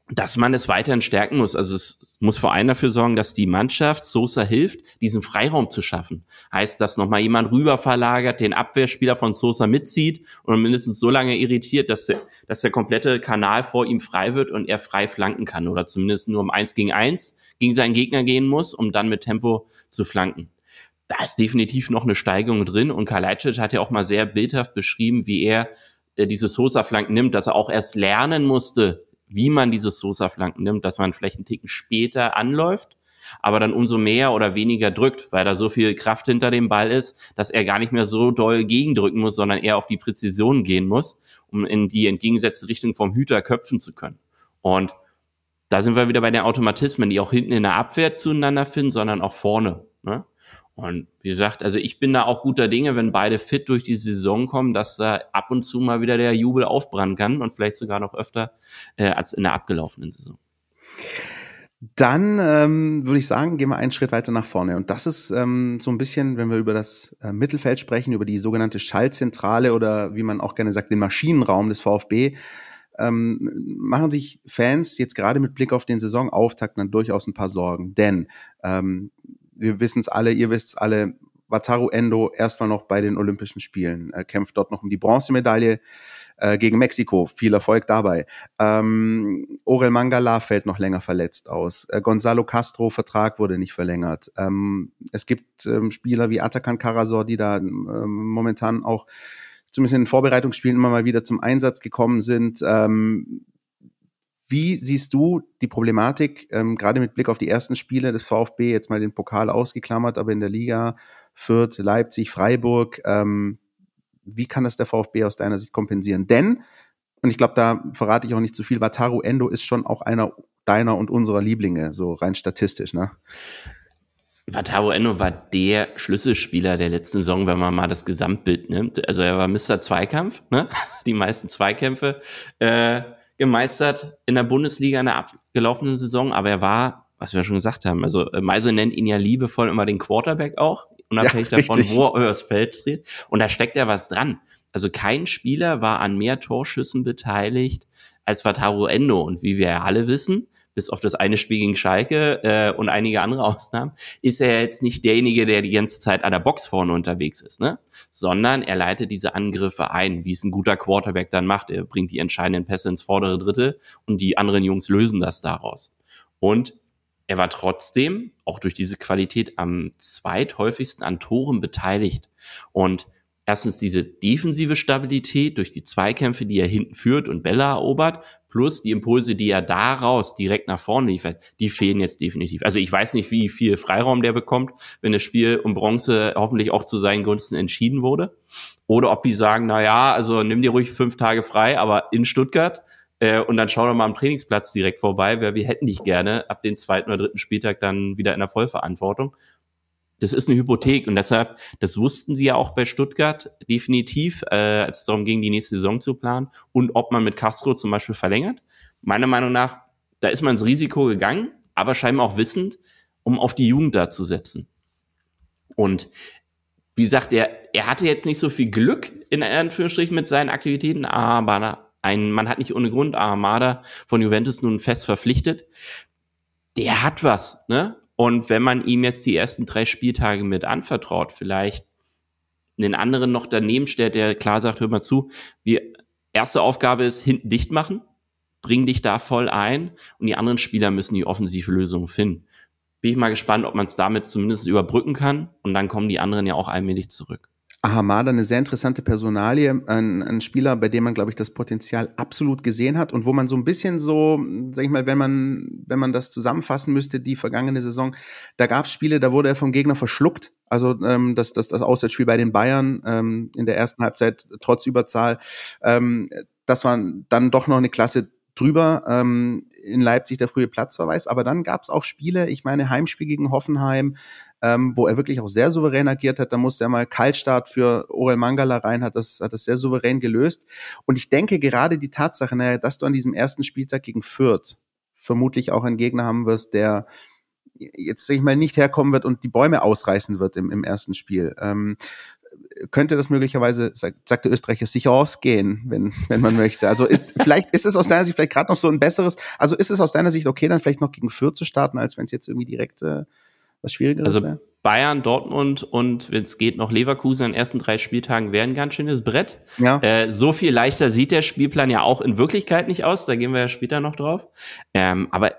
dass man es weiterhin stärken muss. Also es muss vor allem dafür sorgen, dass die Mannschaft Sosa hilft, diesen Freiraum zu schaffen. Heißt, dass nochmal jemand rüber verlagert, den Abwehrspieler von Sosa mitzieht und mindestens so lange irritiert, dass der, dass der komplette Kanal vor ihm frei wird und er frei flanken kann oder zumindest nur um eins gegen eins gegen seinen Gegner gehen muss, um dann mit Tempo zu flanken da ist definitiv noch eine Steigerung drin und Kalajdzic hat ja auch mal sehr bildhaft beschrieben, wie er äh, diese Sosa-Flanken nimmt, dass er auch erst lernen musste, wie man diese Sosa-Flanken nimmt, dass man vielleicht einen Ticken später anläuft, aber dann umso mehr oder weniger drückt, weil da so viel Kraft hinter dem Ball ist, dass er gar nicht mehr so doll gegendrücken muss, sondern eher auf die Präzision gehen muss, um in die entgegengesetzte Richtung vom Hüter köpfen zu können. Und da sind wir wieder bei den Automatismen, die auch hinten in der Abwehr zueinander finden, sondern auch vorne. Ne? Und wie gesagt, also ich bin da auch guter Dinge, wenn beide fit durch die Saison kommen, dass da ab und zu mal wieder der Jubel aufbrennen kann und vielleicht sogar noch öfter äh, als in der abgelaufenen Saison. Dann ähm, würde ich sagen, gehen wir einen Schritt weiter nach vorne. Und das ist ähm, so ein bisschen, wenn wir über das äh, Mittelfeld sprechen, über die sogenannte Schallzentrale oder wie man auch gerne sagt, den Maschinenraum des VfB, ähm, machen sich Fans jetzt gerade mit Blick auf den Saisonauftakt dann durchaus ein paar Sorgen. Denn ähm, wir wissen es alle, ihr wisst es alle, Wataru Endo erstmal noch bei den Olympischen Spielen. Er kämpft dort noch um die Bronzemedaille äh, gegen Mexiko. Viel Erfolg dabei. Ähm, Orel Mangala fällt noch länger verletzt aus. Äh, Gonzalo Castro Vertrag wurde nicht verlängert. Ähm, es gibt ähm, Spieler wie Atakan Karasor, die da ähm, momentan auch zumindest in den Vorbereitungsspielen immer mal wieder zum Einsatz gekommen sind. Ähm, wie siehst du die Problematik, ähm, gerade mit Blick auf die ersten Spiele des VfB, jetzt mal den Pokal ausgeklammert, aber in der Liga, Fürth, Leipzig, Freiburg, ähm, wie kann das der VfB aus deiner Sicht kompensieren? Denn, und ich glaube, da verrate ich auch nicht zu viel, Wataru Endo ist schon auch einer deiner und unserer Lieblinge, so rein statistisch, ne? Wataru Endo war der Schlüsselspieler der letzten Saison, wenn man mal das Gesamtbild nimmt. Also er war Mr. Zweikampf, ne? Die meisten Zweikämpfe. Äh, gemeistert in der Bundesliga in der abgelaufenen Saison, aber er war, was wir schon gesagt haben, also äh, Meise nennt ihn ja liebevoll immer den Quarterback auch, unabhängig ja, davon, wo er übers Feld dreht. Und da steckt ja was dran. Also kein Spieler war an mehr Torschüssen beteiligt als Wataru Endo. Und wie wir ja alle wissen, bis auf das eine Spiel gegen Schalke äh, und einige andere Ausnahmen, ist er jetzt nicht derjenige, der die ganze Zeit an der Box vorne unterwegs ist, ne? Sondern er leitet diese Angriffe ein, wie es ein guter Quarterback dann macht. Er bringt die entscheidenden Pässe ins vordere Drittel und die anderen Jungs lösen das daraus. Und er war trotzdem, auch durch diese Qualität, am zweithäufigsten an Toren beteiligt. Und erstens diese defensive Stabilität durch die Zweikämpfe, die er hinten führt und Bälle erobert, plus die Impulse, die er daraus direkt nach vorne liefert, die fehlen jetzt definitiv. Also ich weiß nicht, wie viel Freiraum der bekommt, wenn das Spiel um Bronze hoffentlich auch zu seinen Gunsten entschieden wurde. Oder ob die sagen, na ja, also nimm dir ruhig fünf Tage frei, aber in Stuttgart äh, und dann schau doch mal am Trainingsplatz direkt vorbei, weil wir hätten dich gerne ab dem zweiten oder dritten Spieltag dann wieder in der Vollverantwortung das ist eine Hypothek und deshalb, das wussten sie ja auch bei Stuttgart definitiv, äh, als es darum ging, die nächste Saison zu planen und ob man mit Castro zum Beispiel verlängert. Meiner Meinung nach, da ist man ins Risiko gegangen, aber scheinbar auch wissend, um auf die Jugend da zu setzen. Und wie gesagt, er, er hatte jetzt nicht so viel Glück in Anführungsstrichen mit seinen Aktivitäten, aber ein, man hat nicht ohne Grund Armada von Juventus nun fest verpflichtet. Der hat was, ne? Und wenn man ihm jetzt die ersten drei Spieltage mit anvertraut, vielleicht einen anderen noch daneben stellt, der klar sagt, hör mal zu, wir, erste Aufgabe ist hinten dicht machen, bring dich da voll ein und die anderen Spieler müssen die offensive Lösung finden. Bin ich mal gespannt, ob man es damit zumindest überbrücken kann und dann kommen die anderen ja auch allmählich zurück. Ahamada eine sehr interessante Personalie, ein, ein Spieler, bei dem man, glaube ich, das Potenzial absolut gesehen hat und wo man so ein bisschen so, sag ich mal, wenn man, wenn man das zusammenfassen müsste, die vergangene Saison, da gab es Spiele, da wurde er vom Gegner verschluckt. Also ähm, das, das, das Auswärtsspiel bei den Bayern ähm, in der ersten Halbzeit trotz Überzahl, ähm, das war dann doch noch eine Klasse drüber. Ähm, in Leipzig der frühe Platzverweis, aber dann gab es auch Spiele, ich meine Heimspiel gegen Hoffenheim, ähm, wo er wirklich auch sehr souverän agiert hat. Da musste er mal Kaltstart für Orel Mangala rein, hat das, hat das sehr souverän gelöst. Und ich denke gerade die Tatsache, naja, dass du an diesem ersten Spieltag gegen Fürth vermutlich auch einen Gegner haben wirst, der jetzt sag ich mal nicht herkommen wird und die Bäume ausreißen wird im, im ersten Spiel. Ähm, könnte das möglicherweise, sagt, sagt der Österreicher, sicher ausgehen, wenn, wenn man möchte. Also ist, vielleicht ist es aus deiner Sicht vielleicht gerade noch so ein besseres, also ist es aus deiner Sicht okay, dann vielleicht noch gegen Fürth zu starten, als wenn es jetzt irgendwie direkt äh, was Schwierigeres also wäre? Bayern, Dortmund und wenn es geht noch Leverkusen an den ersten drei Spieltagen wäre ein ganz schönes Brett. Ja. Äh, so viel leichter sieht der Spielplan ja auch in Wirklichkeit nicht aus. Da gehen wir ja später noch drauf. Ähm, aber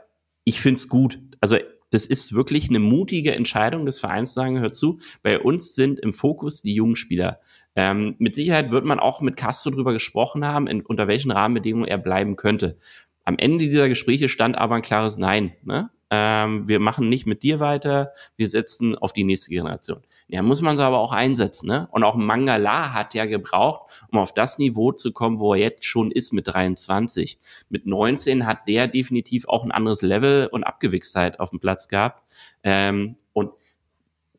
ich find's gut. Also das ist wirklich eine mutige Entscheidung des Vereins zu sagen, hört zu, bei uns sind im Fokus die jungen Spieler. Ähm, mit Sicherheit wird man auch mit Castro drüber gesprochen haben, in, unter welchen Rahmenbedingungen er bleiben könnte. Am Ende dieser Gespräche stand aber ein klares Nein. Ne? Ähm, wir machen nicht mit dir weiter, wir setzen auf die nächste Generation. Ja, muss man so aber auch einsetzen, ne? Und auch Mangala hat ja gebraucht, um auf das Niveau zu kommen, wo er jetzt schon ist mit 23. Mit 19 hat der definitiv auch ein anderes Level und Abgewichstheit auf dem Platz gehabt. Ähm, und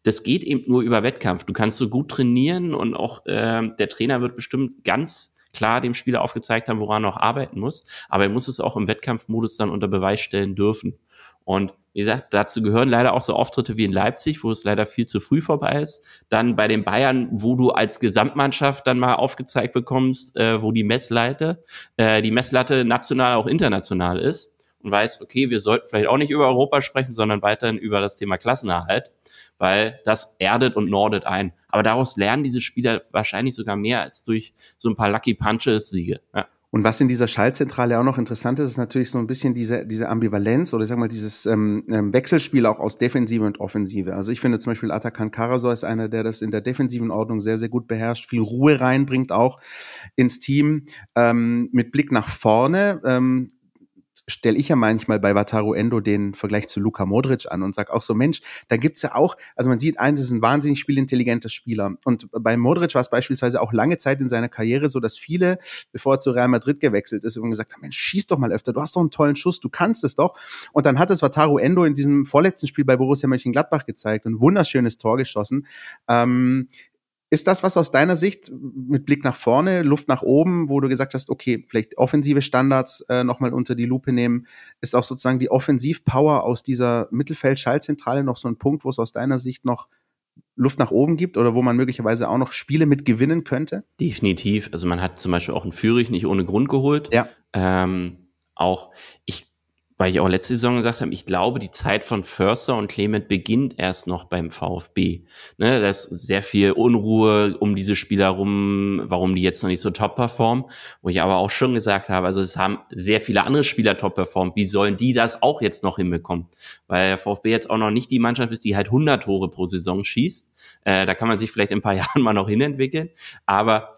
das geht eben nur über Wettkampf. Du kannst so gut trainieren und auch ähm, der Trainer wird bestimmt ganz klar dem Spieler aufgezeigt haben, woran er noch arbeiten muss. Aber er muss es auch im Wettkampfmodus dann unter Beweis stellen dürfen. Und wie gesagt, dazu gehören leider auch so Auftritte wie in Leipzig, wo es leider viel zu früh vorbei ist. Dann bei den Bayern, wo du als Gesamtmannschaft dann mal aufgezeigt bekommst, äh, wo die Messlatte, äh, die Messlatte national auch international ist und weißt, okay, wir sollten vielleicht auch nicht über Europa sprechen, sondern weiterhin über das Thema Klassenerhalt, weil das erdet und nordet ein. Aber daraus lernen diese Spieler wahrscheinlich sogar mehr als durch so ein paar Lucky Punches Siege. Ja. Und was in dieser Schaltzentrale auch noch interessant ist, ist natürlich so ein bisschen diese, diese Ambivalenz oder ich sag mal dieses ähm, ähm, Wechselspiel auch aus Defensive und Offensive. Also ich finde zum Beispiel Atakan Karasor ist einer, der das in der defensiven Ordnung sehr, sehr gut beherrscht, viel Ruhe reinbringt auch ins Team. Ähm, mit Blick nach vorne ähm, stelle ich ja manchmal bei Wataru Endo den Vergleich zu Luka Modric an und sag auch so, Mensch, da gibt's ja auch, also man sieht ein, das ist ein wahnsinnig spielintelligenter Spieler. Und bei Modric war es beispielsweise auch lange Zeit in seiner Karriere so, dass viele, bevor er zu Real Madrid gewechselt ist, immer gesagt haben, Mensch, schieß doch mal öfter, du hast doch einen tollen Schuss, du kannst es doch. Und dann hat es Wataru Endo in diesem vorletzten Spiel bei Borussia Mönchengladbach gezeigt und wunderschönes Tor geschossen. Ähm, ist das was aus deiner Sicht mit Blick nach vorne, Luft nach oben, wo du gesagt hast, okay, vielleicht offensive Standards äh, nochmal unter die Lupe nehmen, ist auch sozusagen die Offensivpower aus dieser Mittelfeld-Schallzentrale noch so ein Punkt, wo es aus deiner Sicht noch Luft nach oben gibt oder wo man möglicherweise auch noch Spiele mit gewinnen könnte? Definitiv. Also man hat zum Beispiel auch einen Führig nicht ohne Grund geholt. Ja. Ähm, auch ich weil ich auch letzte Saison gesagt habe, ich glaube, die Zeit von Förster und Clement beginnt erst noch beim VfB. Ne, da ist sehr viel Unruhe um diese Spieler rum, warum die jetzt noch nicht so top performen. Wo ich aber auch schon gesagt habe, also es haben sehr viele andere Spieler top performt. Wie sollen die das auch jetzt noch hinbekommen? Weil der VfB jetzt auch noch nicht die Mannschaft ist, die halt 100 Tore pro Saison schießt. Äh, da kann man sich vielleicht in ein paar Jahren mal noch hinentwickeln. Aber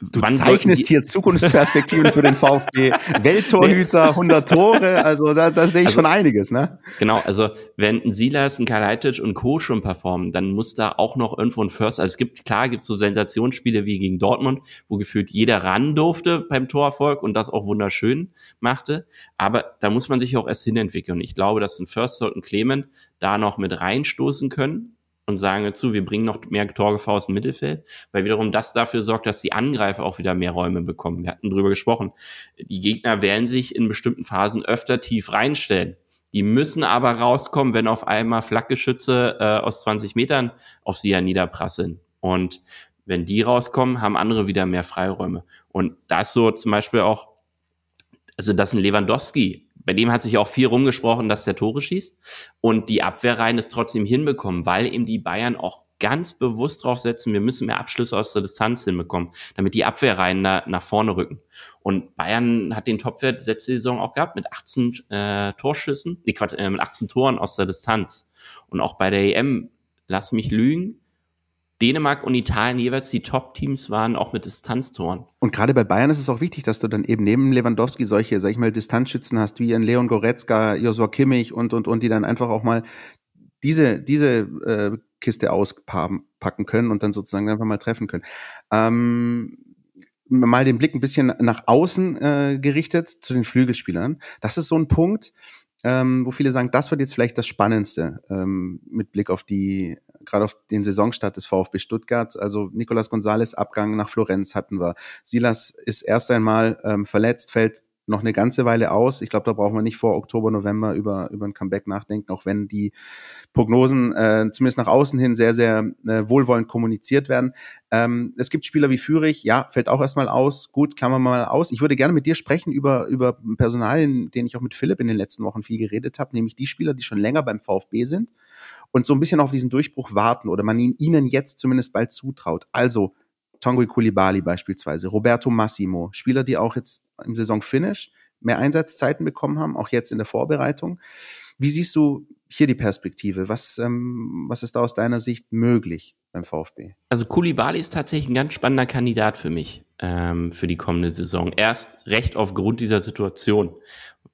Du Wann zeichnest hier Zukunftsperspektiven für den VfB. Welttorhüter, 100 Tore, also da, da sehe ich also, schon einiges, ne? Genau, also wenn ein Silas, ein Kalajdzic und Co. schon performen, dann muss da auch noch irgendwo ein First, also es gibt, klar gibt so Sensationsspiele wie gegen Dortmund, wo gefühlt jeder ran durfte beim Torerfolg und das auch wunderschön machte, aber da muss man sich auch erst hinentwickeln. Ich glaube, dass ein First und ein Clement da noch mit reinstoßen können, und sagen dazu, wir bringen noch mehr Torgefahr aus dem Mittelfeld, weil wiederum das dafür sorgt, dass die Angreifer auch wieder mehr Räume bekommen. Wir hatten drüber gesprochen. Die Gegner werden sich in bestimmten Phasen öfter tief reinstellen. Die müssen aber rauskommen, wenn auf einmal Flakgeschütze äh, aus 20 Metern auf sie ja niederprasseln. Und wenn die rauskommen, haben andere wieder mehr Freiräume. Und das so zum Beispiel auch, also dass ein Lewandowski bei dem hat sich auch viel rumgesprochen, dass der Tore schießt und die Abwehrreihen es trotzdem hinbekommen, weil eben die Bayern auch ganz bewusst drauf setzen, wir müssen mehr Abschlüsse aus der Distanz hinbekommen, damit die Abwehrreihen da nach vorne rücken. Und Bayern hat den Topwert letzte Saison auch gehabt mit 18 äh, Torschüssen, nee, äh, mit 18 Toren aus der Distanz. Und auch bei der EM, lass mich lügen, Dänemark und Italien jeweils die Top-Teams waren, auch mit Distanztoren. Und gerade bei Bayern ist es auch wichtig, dass du dann eben neben Lewandowski solche, sag ich mal, Distanzschützen hast, wie ein Leon Goretzka, Josua Kimmich und, und, und, die dann einfach auch mal diese, diese äh, Kiste auspacken können und dann sozusagen einfach mal treffen können. Ähm, mal den Blick ein bisschen nach außen äh, gerichtet zu den Flügelspielern. Das ist so ein Punkt, ähm, wo viele sagen, das wird jetzt vielleicht das Spannendste ähm, mit Blick auf die gerade auf den Saisonstart des VfB Stuttgart. Also Nicolas Gonzalez Abgang nach Florenz hatten wir. Silas ist erst einmal ähm, verletzt, fällt noch eine ganze Weile aus. Ich glaube, da brauchen wir nicht vor Oktober, November über, über ein Comeback nachdenken, auch wenn die Prognosen äh, zumindest nach außen hin sehr, sehr äh, wohlwollend kommuniziert werden. Ähm, es gibt Spieler wie Fürich, ja, fällt auch erstmal aus. Gut, kann man mal aus. Ich würde gerne mit dir sprechen über, über Personal, in den ich auch mit Philipp in den letzten Wochen viel geredet habe, nämlich die Spieler, die schon länger beim VfB sind und so ein bisschen auf diesen Durchbruch warten oder man ihn, ihnen jetzt zumindest bald zutraut. Also Tongui Kulibali beispielsweise, Roberto Massimo, Spieler, die auch jetzt im Saisonfinish mehr Einsatzzeiten bekommen haben, auch jetzt in der Vorbereitung. Wie siehst du hier die Perspektive? Was, ähm, was ist da aus deiner Sicht möglich beim VfB? Also Kulibali ist tatsächlich ein ganz spannender Kandidat für mich ähm, für die kommende Saison. Erst recht aufgrund dieser Situation.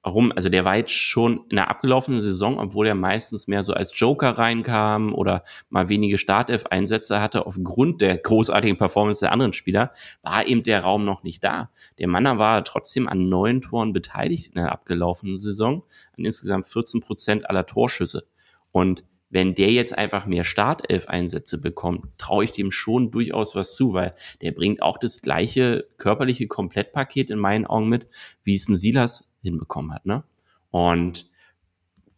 Warum? Also der war jetzt schon in der abgelaufenen Saison, obwohl er meistens mehr so als Joker reinkam oder mal wenige Startelf-Einsätze hatte, aufgrund der großartigen Performance der anderen Spieler, war eben der Raum noch nicht da. Der Mann war trotzdem an neun Toren beteiligt in der abgelaufenen Saison, an insgesamt 14 Prozent aller Torschüsse. Und wenn der jetzt einfach mehr Startelf-Einsätze bekommt, traue ich dem schon durchaus was zu, weil der bringt auch das gleiche körperliche Komplettpaket in meinen Augen mit, wie es ein Silas hinbekommen hat. Ne? Und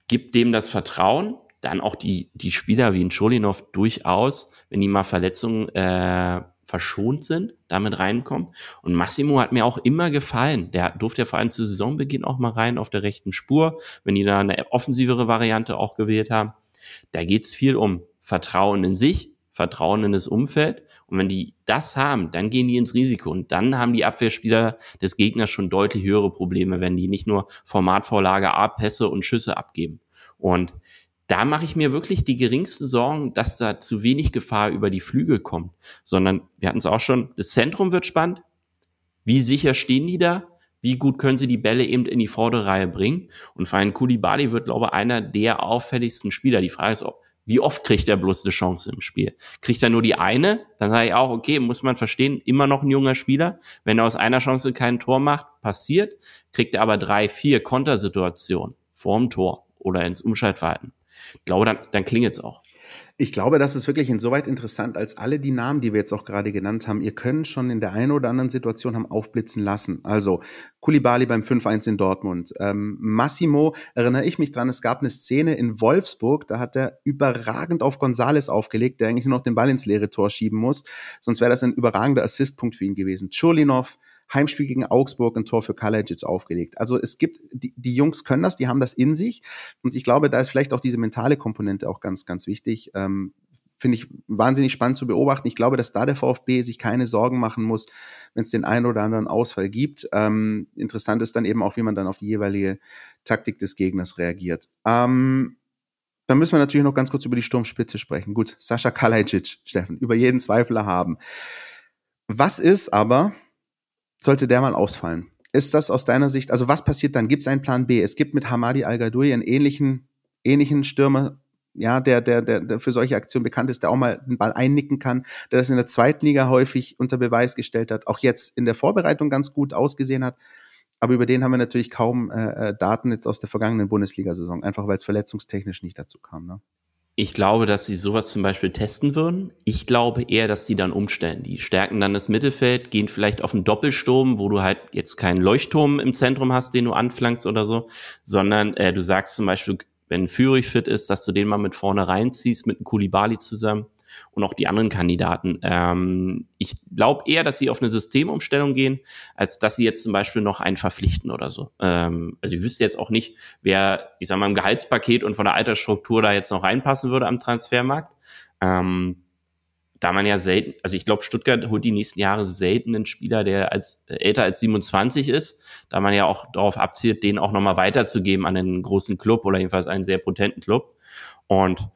gibt dem das Vertrauen, dann auch die, die Spieler wie ein Scholinov durchaus, wenn die mal Verletzungen äh, verschont sind, damit reinkommen. Und Massimo hat mir auch immer gefallen. Der durfte ja vor allem zu Saisonbeginn auch mal rein auf der rechten Spur, wenn die da eine offensivere Variante auch gewählt haben. Da geht's viel um Vertrauen in sich, Vertrauen in das Umfeld und wenn die das haben, dann gehen die ins Risiko und dann haben die Abwehrspieler des Gegners schon deutlich höhere Probleme, wenn die nicht nur Formatvorlage A, Pässe und Schüsse abgeben. Und da mache ich mir wirklich die geringsten Sorgen, dass da zu wenig Gefahr über die Flügel kommt, sondern wir hatten es auch schon, das Zentrum wird spannend. Wie sicher stehen die da? Wie gut können sie die Bälle eben in die Vorderreihe bringen? Und für einen Kulibali wird, glaube ich, einer der auffälligsten Spieler. Die Frage ist, ob wie oft kriegt er bloß eine Chance im Spiel? Kriegt er nur die eine? Dann sage ich auch, okay, muss man verstehen, immer noch ein junger Spieler. Wenn er aus einer Chance kein Tor macht, passiert, kriegt er aber drei, vier Kontersituationen vorm Tor oder ins Umschaltverhalten. Ich glaube, dann, dann klingelt es auch. Ich glaube, das ist wirklich insoweit interessant, als alle die Namen, die wir jetzt auch gerade genannt haben, ihr können schon in der einen oder anderen Situation haben aufblitzen lassen. Also Kulibali beim 5-1 in Dortmund. Ähm, Massimo, erinnere ich mich dran, es gab eine Szene in Wolfsburg, da hat er überragend auf Gonzales aufgelegt, der eigentlich nur noch den Ball ins leere Tor schieben muss. Sonst wäre das ein überragender Assistpunkt für ihn gewesen. Chulinov Heimspiel gegen Augsburg ein Tor für Kalajic aufgelegt. Also es gibt, die, die Jungs können das, die haben das in sich. Und ich glaube, da ist vielleicht auch diese mentale Komponente auch ganz, ganz wichtig. Ähm, Finde ich wahnsinnig spannend zu beobachten. Ich glaube, dass da der VfB sich keine Sorgen machen muss, wenn es den einen oder anderen Ausfall gibt. Ähm, interessant ist dann eben auch, wie man dann auf die jeweilige Taktik des Gegners reagiert. Ähm, dann müssen wir natürlich noch ganz kurz über die Sturmspitze sprechen. Gut, Sascha Kalajic, Steffen, über jeden Zweifler haben. Was ist aber, sollte der mal ausfallen? Ist das aus deiner Sicht, also was passiert dann? Gibt es einen Plan B? Es gibt mit Hamadi Al-Gadoui einen ähnlichen, ähnlichen Stürmer, ja, der, der, der, der für solche Aktionen bekannt ist, der auch mal den Ball einnicken kann, der das in der zweiten Liga häufig unter Beweis gestellt hat, auch jetzt in der Vorbereitung ganz gut ausgesehen hat. Aber über den haben wir natürlich kaum äh, äh Daten jetzt aus der vergangenen Bundesliga-Saison, einfach weil es verletzungstechnisch nicht dazu kam. Ne? Ich glaube, dass sie sowas zum Beispiel testen würden. Ich glaube eher, dass sie dann umstellen. Die stärken dann das Mittelfeld, gehen vielleicht auf einen Doppelsturm, wo du halt jetzt keinen Leuchtturm im Zentrum hast, den du anflankst oder so, sondern äh, du sagst zum Beispiel, wenn Führig fit ist, dass du den mal mit vorne reinziehst, mit einem Kulibali zusammen und auch die anderen Kandidaten. Ähm, ich glaube eher, dass sie auf eine Systemumstellung gehen, als dass sie jetzt zum Beispiel noch einen verpflichten oder so. Ähm, also ich wüsste jetzt auch nicht, wer, ich sag mal, im Gehaltspaket und von der Altersstruktur da jetzt noch reinpassen würde am Transfermarkt. Ähm, da man ja selten, also ich glaube, Stuttgart holt die nächsten Jahre selten einen Spieler, der als äh, älter als 27 ist, da man ja auch darauf abzielt, den auch nochmal weiterzugeben an einen großen Club oder jedenfalls einen sehr potenten Club. Und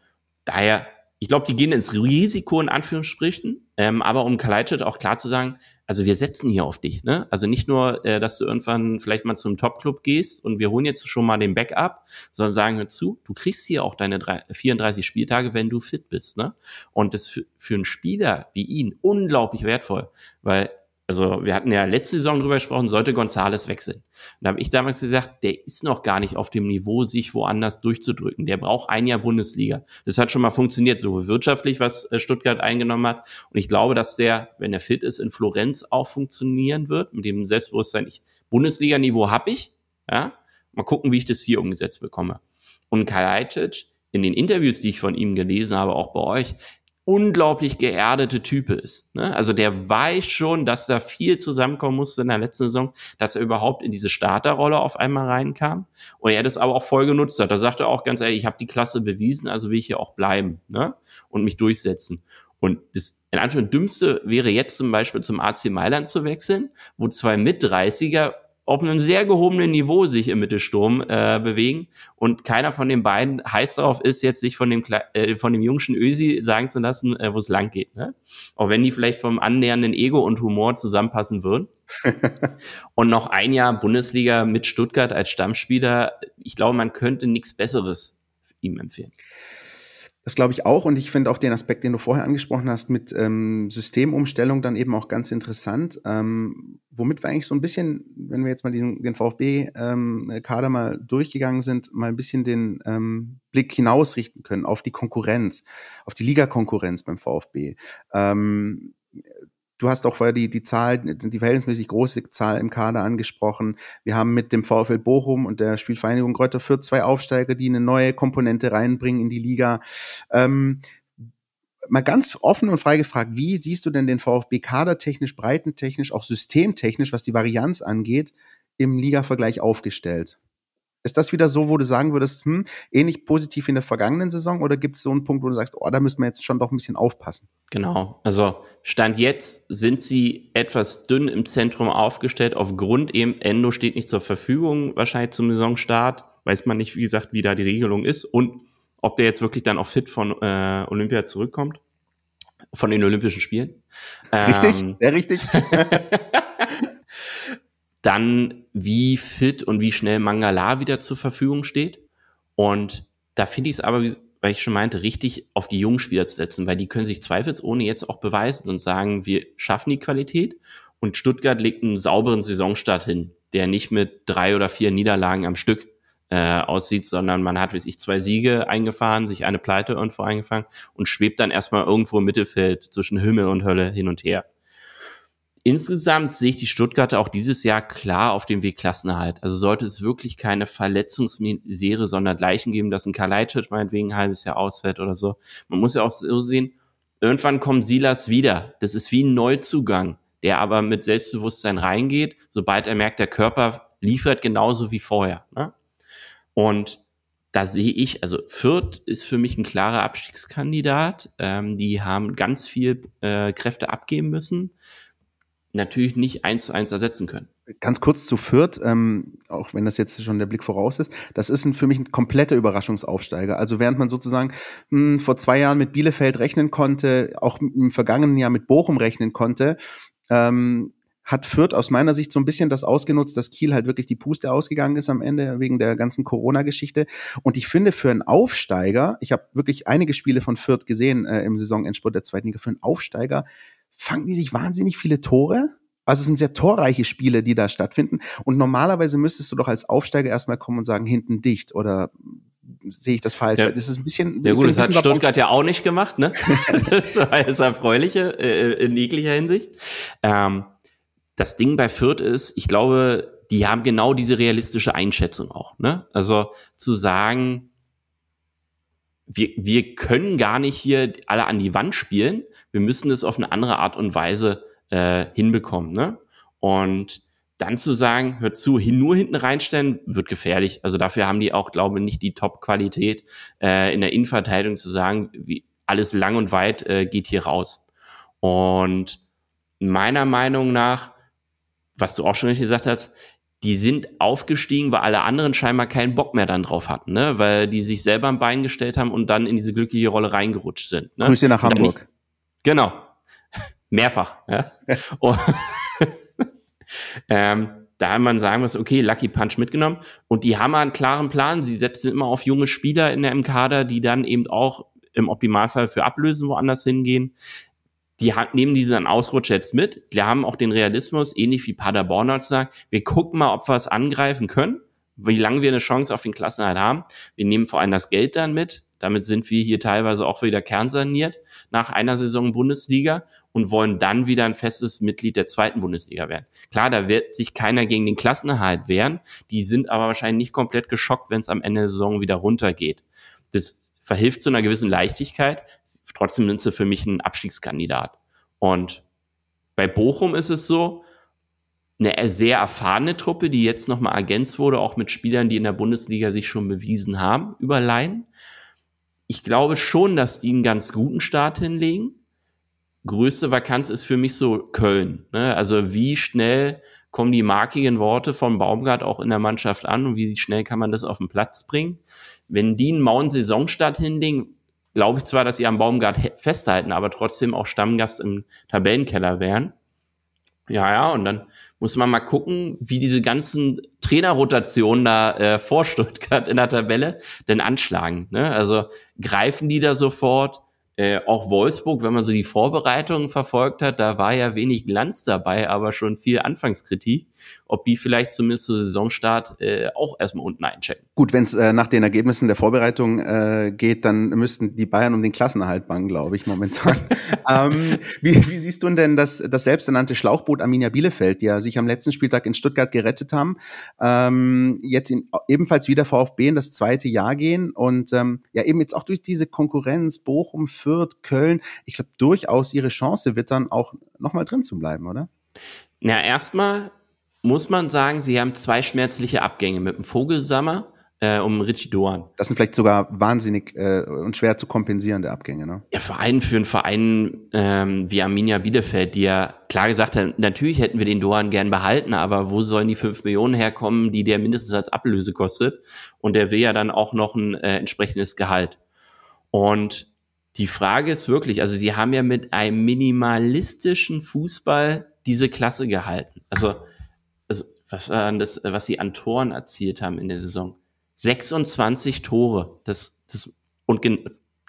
daher ich glaube, die gehen ins Risiko in Anführungsstrichen, ähm, aber um Kalajdzic auch klar zu sagen, also wir setzen hier auf dich, ne? Also nicht nur, äh, dass du irgendwann vielleicht mal zum Top-Club gehst und wir holen jetzt schon mal den Backup, sondern sagen hör zu, du kriegst hier auch deine drei, 34 Spieltage, wenn du fit bist, ne? Und das für, für einen Spieler wie ihn unglaublich wertvoll, weil also wir hatten ja letzte Saison drüber gesprochen, sollte Gonzales wechseln. Und da habe ich damals gesagt, der ist noch gar nicht auf dem Niveau, sich woanders durchzudrücken. Der braucht ein Jahr Bundesliga. Das hat schon mal funktioniert, so wirtschaftlich, was äh, Stuttgart eingenommen hat. Und ich glaube, dass der, wenn er fit ist, in Florenz auch funktionieren wird, mit dem Selbstbewusstsein, ich Bundesliga-Niveau habe ich. Ja? Mal gucken, wie ich das hier umgesetzt bekomme. Und Kalajdzic, in den Interviews, die ich von ihm gelesen habe, auch bei euch, unglaublich geerdete Type ist. Ne? Also der weiß schon, dass da viel zusammenkommen musste in der letzten Saison, dass er überhaupt in diese Starterrolle auf einmal reinkam. Und er das aber auch voll genutzt hat. Da sagte er auch ganz ehrlich, ich habe die Klasse bewiesen, also will ich hier auch bleiben ne? und mich durchsetzen. Und das in Anführungszeichen dümmste wäre jetzt zum Beispiel zum AC Mailand zu wechseln, wo zwei Mit-30er auf einem sehr gehobenen Niveau sich im Mittelsturm äh, bewegen und keiner von den beiden heiß darauf ist, jetzt sich von dem äh, von dem jungschen Ösi sagen zu lassen, äh, wo es lang geht. Ne? Auch wenn die vielleicht vom annähernden Ego und Humor zusammenpassen würden. und noch ein Jahr Bundesliga mit Stuttgart als Stammspieler, ich glaube, man könnte nichts Besseres ihm empfehlen. Das glaube ich auch und ich finde auch den Aspekt, den du vorher angesprochen hast, mit ähm, Systemumstellung dann eben auch ganz interessant. Ähm, womit wir eigentlich so ein bisschen, wenn wir jetzt mal diesen, den VfB-Kader ähm, mal durchgegangen sind, mal ein bisschen den ähm, Blick hinausrichten können auf die Konkurrenz, auf die Ligakonkurrenz beim VfB. Ähm, Du hast auch vorher die, die Zahl, die verhältnismäßig große Zahl im Kader angesprochen. Wir haben mit dem VfL Bochum und der Spielvereinigung Kräuter Fürth zwei Aufsteiger, die eine neue Komponente reinbringen in die Liga. Ähm, mal ganz offen und frei gefragt, wie siehst du denn den VfB kadertechnisch, breitentechnisch, auch systemtechnisch, was die Varianz angeht, im Liga-Vergleich aufgestellt? Ist das wieder so, wo du sagen würdest, hm, ähnlich positiv in der vergangenen Saison oder gibt es so einen Punkt, wo du sagst, oh, da müssen wir jetzt schon doch ein bisschen aufpassen? Genau. Also Stand jetzt sind sie etwas dünn im Zentrum aufgestellt, aufgrund eben Endo steht nicht zur Verfügung, wahrscheinlich zum Saisonstart. Weiß man nicht, wie gesagt, wie da die Regelung ist und ob der jetzt wirklich dann auch fit von äh, Olympia zurückkommt. Von den Olympischen Spielen. Richtig, ähm, sehr richtig. dann wie fit und wie schnell Mangala wieder zur Verfügung steht. Und da finde ich es aber, weil ich schon meinte, richtig auf die jungen Spieler zu setzen, weil die können sich zweifelsohne jetzt auch beweisen und sagen, wir schaffen die Qualität. Und Stuttgart legt einen sauberen Saisonstart hin, der nicht mit drei oder vier Niederlagen am Stück äh, aussieht, sondern man hat, wie sich zwei Siege eingefahren, sich eine Pleite irgendwo eingefangen und schwebt dann erstmal irgendwo im Mittelfeld zwischen Himmel und Hölle hin und her. Insgesamt sehe ich die Stuttgarter auch dieses Jahr klar auf dem Weg Klassenerhalt. Also sollte es wirklich keine Verletzungsmisere sondergleichen geben, dass ein Kalajdzic meinetwegen ein halbes Jahr ausfällt oder so. Man muss ja auch so sehen, irgendwann kommt Silas wieder. Das ist wie ein Neuzugang. der aber mit Selbstbewusstsein reingeht, sobald er merkt, der Körper liefert genauso wie vorher. Ne? Und da sehe ich, also Fürth ist für mich ein klarer Abstiegskandidat. Ähm, die haben ganz viel äh, Kräfte abgeben müssen, natürlich nicht eins zu eins ersetzen können. Ganz kurz zu Fürth, ähm, auch wenn das jetzt schon der Blick voraus ist, das ist ein, für mich ein kompletter Überraschungsaufsteiger. Also während man sozusagen mh, hm, vor zwei Jahren mit Bielefeld rechnen konnte, auch im vergangenen Jahr mit Bochum rechnen konnte, ähm, hat Fürth aus meiner Sicht so ein bisschen das ausgenutzt, dass Kiel halt wirklich die Puste ausgegangen ist am Ende wegen der ganzen Corona-Geschichte. Und ich finde für einen Aufsteiger, ich habe wirklich einige Spiele von Fürth gesehen äh, im Saisonendspurt der zweiten Liga, für einen Aufsteiger fangen die sich wahnsinnig viele Tore. Also es sind sehr torreiche Spiele, die da stattfinden. Und normalerweise müsstest du doch als Aufsteiger erstmal kommen und sagen, hinten dicht oder sehe ich das falsch? Ja, das ist ein bisschen. Ja gut, das hat Stuttgart ja auch nicht gemacht, ne? das war das Erfreuliche äh, in jeglicher Hinsicht. Ähm, das Ding bei Fürth ist, ich glaube, die haben genau diese realistische Einschätzung auch. Ne? Also zu sagen, wir, wir können gar nicht hier alle an die Wand spielen, wir müssen das auf eine andere Art und Weise äh, hinbekommen. Ne? Und dann zu sagen, hört zu, hin, nur hinten reinstellen, wird gefährlich. Also dafür haben die auch, glaube ich, nicht die Top-Qualität äh, in der Innenverteidigung zu sagen, wie alles lang und weit äh, geht hier raus. Und meiner Meinung nach was du auch schon richtig gesagt hast, die sind aufgestiegen, weil alle anderen scheinbar keinen Bock mehr dann drauf hatten, ne? weil die sich selber am Bein gestellt haben und dann in diese glückliche Rolle reingerutscht sind. Ne? Grüße nach Hamburg. Genau. Mehrfach. Ja? ähm, da man sagen muss, okay, Lucky Punch mitgenommen und die haben einen klaren Plan. Sie setzen immer auf junge Spieler in der im Kader, die dann eben auch im Optimalfall für Ablösen woanders hingehen die nehmen diesen Ausrutsch jetzt mit. Die haben auch den Realismus, ähnlich wie Paderborn als sagt, wir gucken mal, ob wir es angreifen können, wie lange wir eine Chance auf den Klassenhalt haben. Wir nehmen vor allem das Geld dann mit. Damit sind wir hier teilweise auch wieder kernsaniert nach einer Saison Bundesliga und wollen dann wieder ein festes Mitglied der zweiten Bundesliga werden. Klar, da wird sich keiner gegen den Klassenerhalt wehren. Die sind aber wahrscheinlich nicht komplett geschockt, wenn es am Ende der Saison wieder runtergeht. Das verhilft zu einer gewissen Leichtigkeit. Trotzdem sind sie für mich ein Abstiegskandidat. Und bei Bochum ist es so, eine sehr erfahrene Truppe, die jetzt nochmal ergänzt wurde, auch mit Spielern, die in der Bundesliga sich schon bewiesen haben über Laien. Ich glaube schon, dass die einen ganz guten Start hinlegen. Größte Vakanz ist für mich so Köln. Ne? Also wie schnell kommen die markigen Worte von Baumgart auch in der Mannschaft an und wie schnell kann man das auf den Platz bringen? Wenn die einen mauen Saisonstart hinlegen, glaube ich zwar, dass sie am Baumgart festhalten, aber trotzdem auch Stammgast im Tabellenkeller wären. Ja, ja, und dann muss man mal gucken, wie diese ganzen Trainerrotationen da äh, vor Stuttgart in der Tabelle denn anschlagen. Ne? Also greifen die da sofort? Äh, auch Wolfsburg, wenn man so die Vorbereitungen verfolgt hat, da war ja wenig Glanz dabei, aber schon viel Anfangskritik ob die vielleicht zumindest zu Saisonstart äh, auch erstmal unten einchecken. Gut, wenn es äh, nach den Ergebnissen der Vorbereitung äh, geht, dann müssten die Bayern um den Klassenerhalt bangen, glaube ich, momentan. ähm, wie, wie siehst du denn das, das selbsternannte Schlauchboot Arminia Bielefeld, die ja sich am letzten Spieltag in Stuttgart gerettet haben, ähm, jetzt in, ebenfalls wieder VfB in das zweite Jahr gehen und ähm, ja eben jetzt auch durch diese Konkurrenz Bochum, Fürth, Köln, ich glaube durchaus ihre Chance wittern, auch nochmal drin zu bleiben, oder? Na, erstmal muss man sagen, sie haben zwei schmerzliche Abgänge mit dem Vogelsammer äh, um Richie Doan. Das sind vielleicht sogar wahnsinnig äh, und schwer zu kompensierende Abgänge, ne? Ja, vor allem für einen Verein ähm, wie Arminia Bielefeld, die ja klar gesagt hat, natürlich hätten wir den Doan gern behalten, aber wo sollen die fünf Millionen herkommen, die der mindestens als Ablöse kostet? Und der will ja dann auch noch ein äh, entsprechendes Gehalt. Und die Frage ist wirklich, also sie haben ja mit einem minimalistischen Fußball diese Klasse gehalten. Also was war das, was sie an Toren erzielt haben in der Saison? 26 Tore. Das, das, und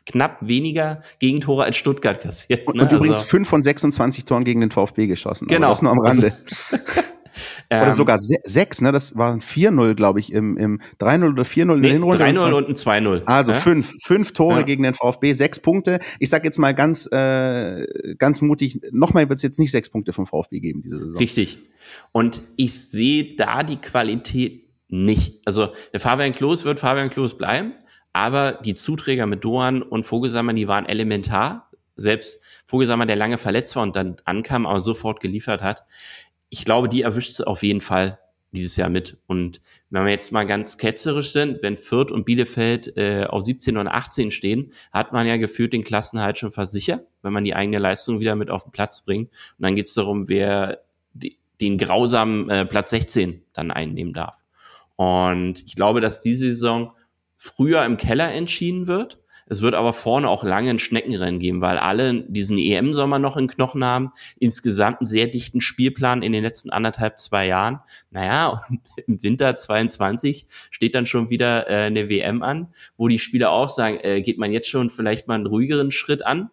knapp weniger Gegentore als Stuttgart kassiert. Ne? Und, übrigens also, fünf von 26 Toren gegen den VfB geschossen. Genau. das nur am Rande. Oder ähm, sogar sechs, ne? Das waren 4-0, glaube ich, im, im 3-0 oder 4-0 in der Hinrunde. 3-0 und ein 2-0. Also ja? fünf, fünf Tore ja. gegen den VfB, sechs Punkte. Ich sag jetzt mal ganz, äh, ganz mutig, nochmal wird es jetzt nicht sechs Punkte vom VfB geben diese Saison. Richtig. Und ich sehe da die Qualität nicht. Also der Fabian Klos wird Fabian Klos bleiben, aber die Zuträger mit Doan und Vogelsammer, die waren elementar selbst Vogelsammer, der lange verletzt war und dann ankam, aber sofort geliefert hat. Ich glaube, die erwischt es auf jeden Fall dieses Jahr mit. Und wenn wir jetzt mal ganz ketzerisch sind, wenn Fürth und Bielefeld äh, auf 17 und 18 stehen, hat man ja gefühlt den Klassenhalt schon fast sicher, wenn man die eigene Leistung wieder mit auf den Platz bringt. Und dann geht es darum, wer die, den grausamen äh, Platz 16 dann einnehmen darf. Und ich glaube, dass diese Saison früher im Keller entschieden wird es wird aber vorne auch lange ein Schneckenrennen geben, weil alle diesen EM-Sommer noch in Knochen haben. Insgesamt einen sehr dichten Spielplan in den letzten anderthalb, zwei Jahren. Naja, und im Winter 22 steht dann schon wieder äh, eine WM an, wo die Spieler auch sagen, äh, geht man jetzt schon vielleicht mal einen ruhigeren Schritt an,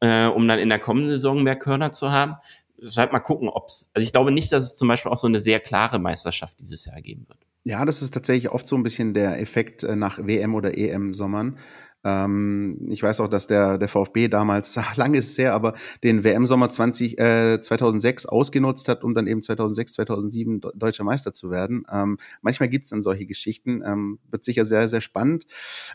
äh, um dann in der kommenden Saison mehr Körner zu haben. Halt mal gucken, ob's. Also ich glaube nicht, dass es zum Beispiel auch so eine sehr klare Meisterschaft dieses Jahr geben wird. Ja, das ist tatsächlich oft so ein bisschen der Effekt äh, nach WM oder EM-Sommern. Ähm, ich weiß auch, dass der, der VfB damals, lange ist es her, aber den WM-Sommer 20, äh, 2006 ausgenutzt hat, um dann eben 2006, 2007 deutscher Meister zu werden. Ähm, manchmal gibt's dann solche Geschichten. Ähm, wird sicher sehr, sehr spannend.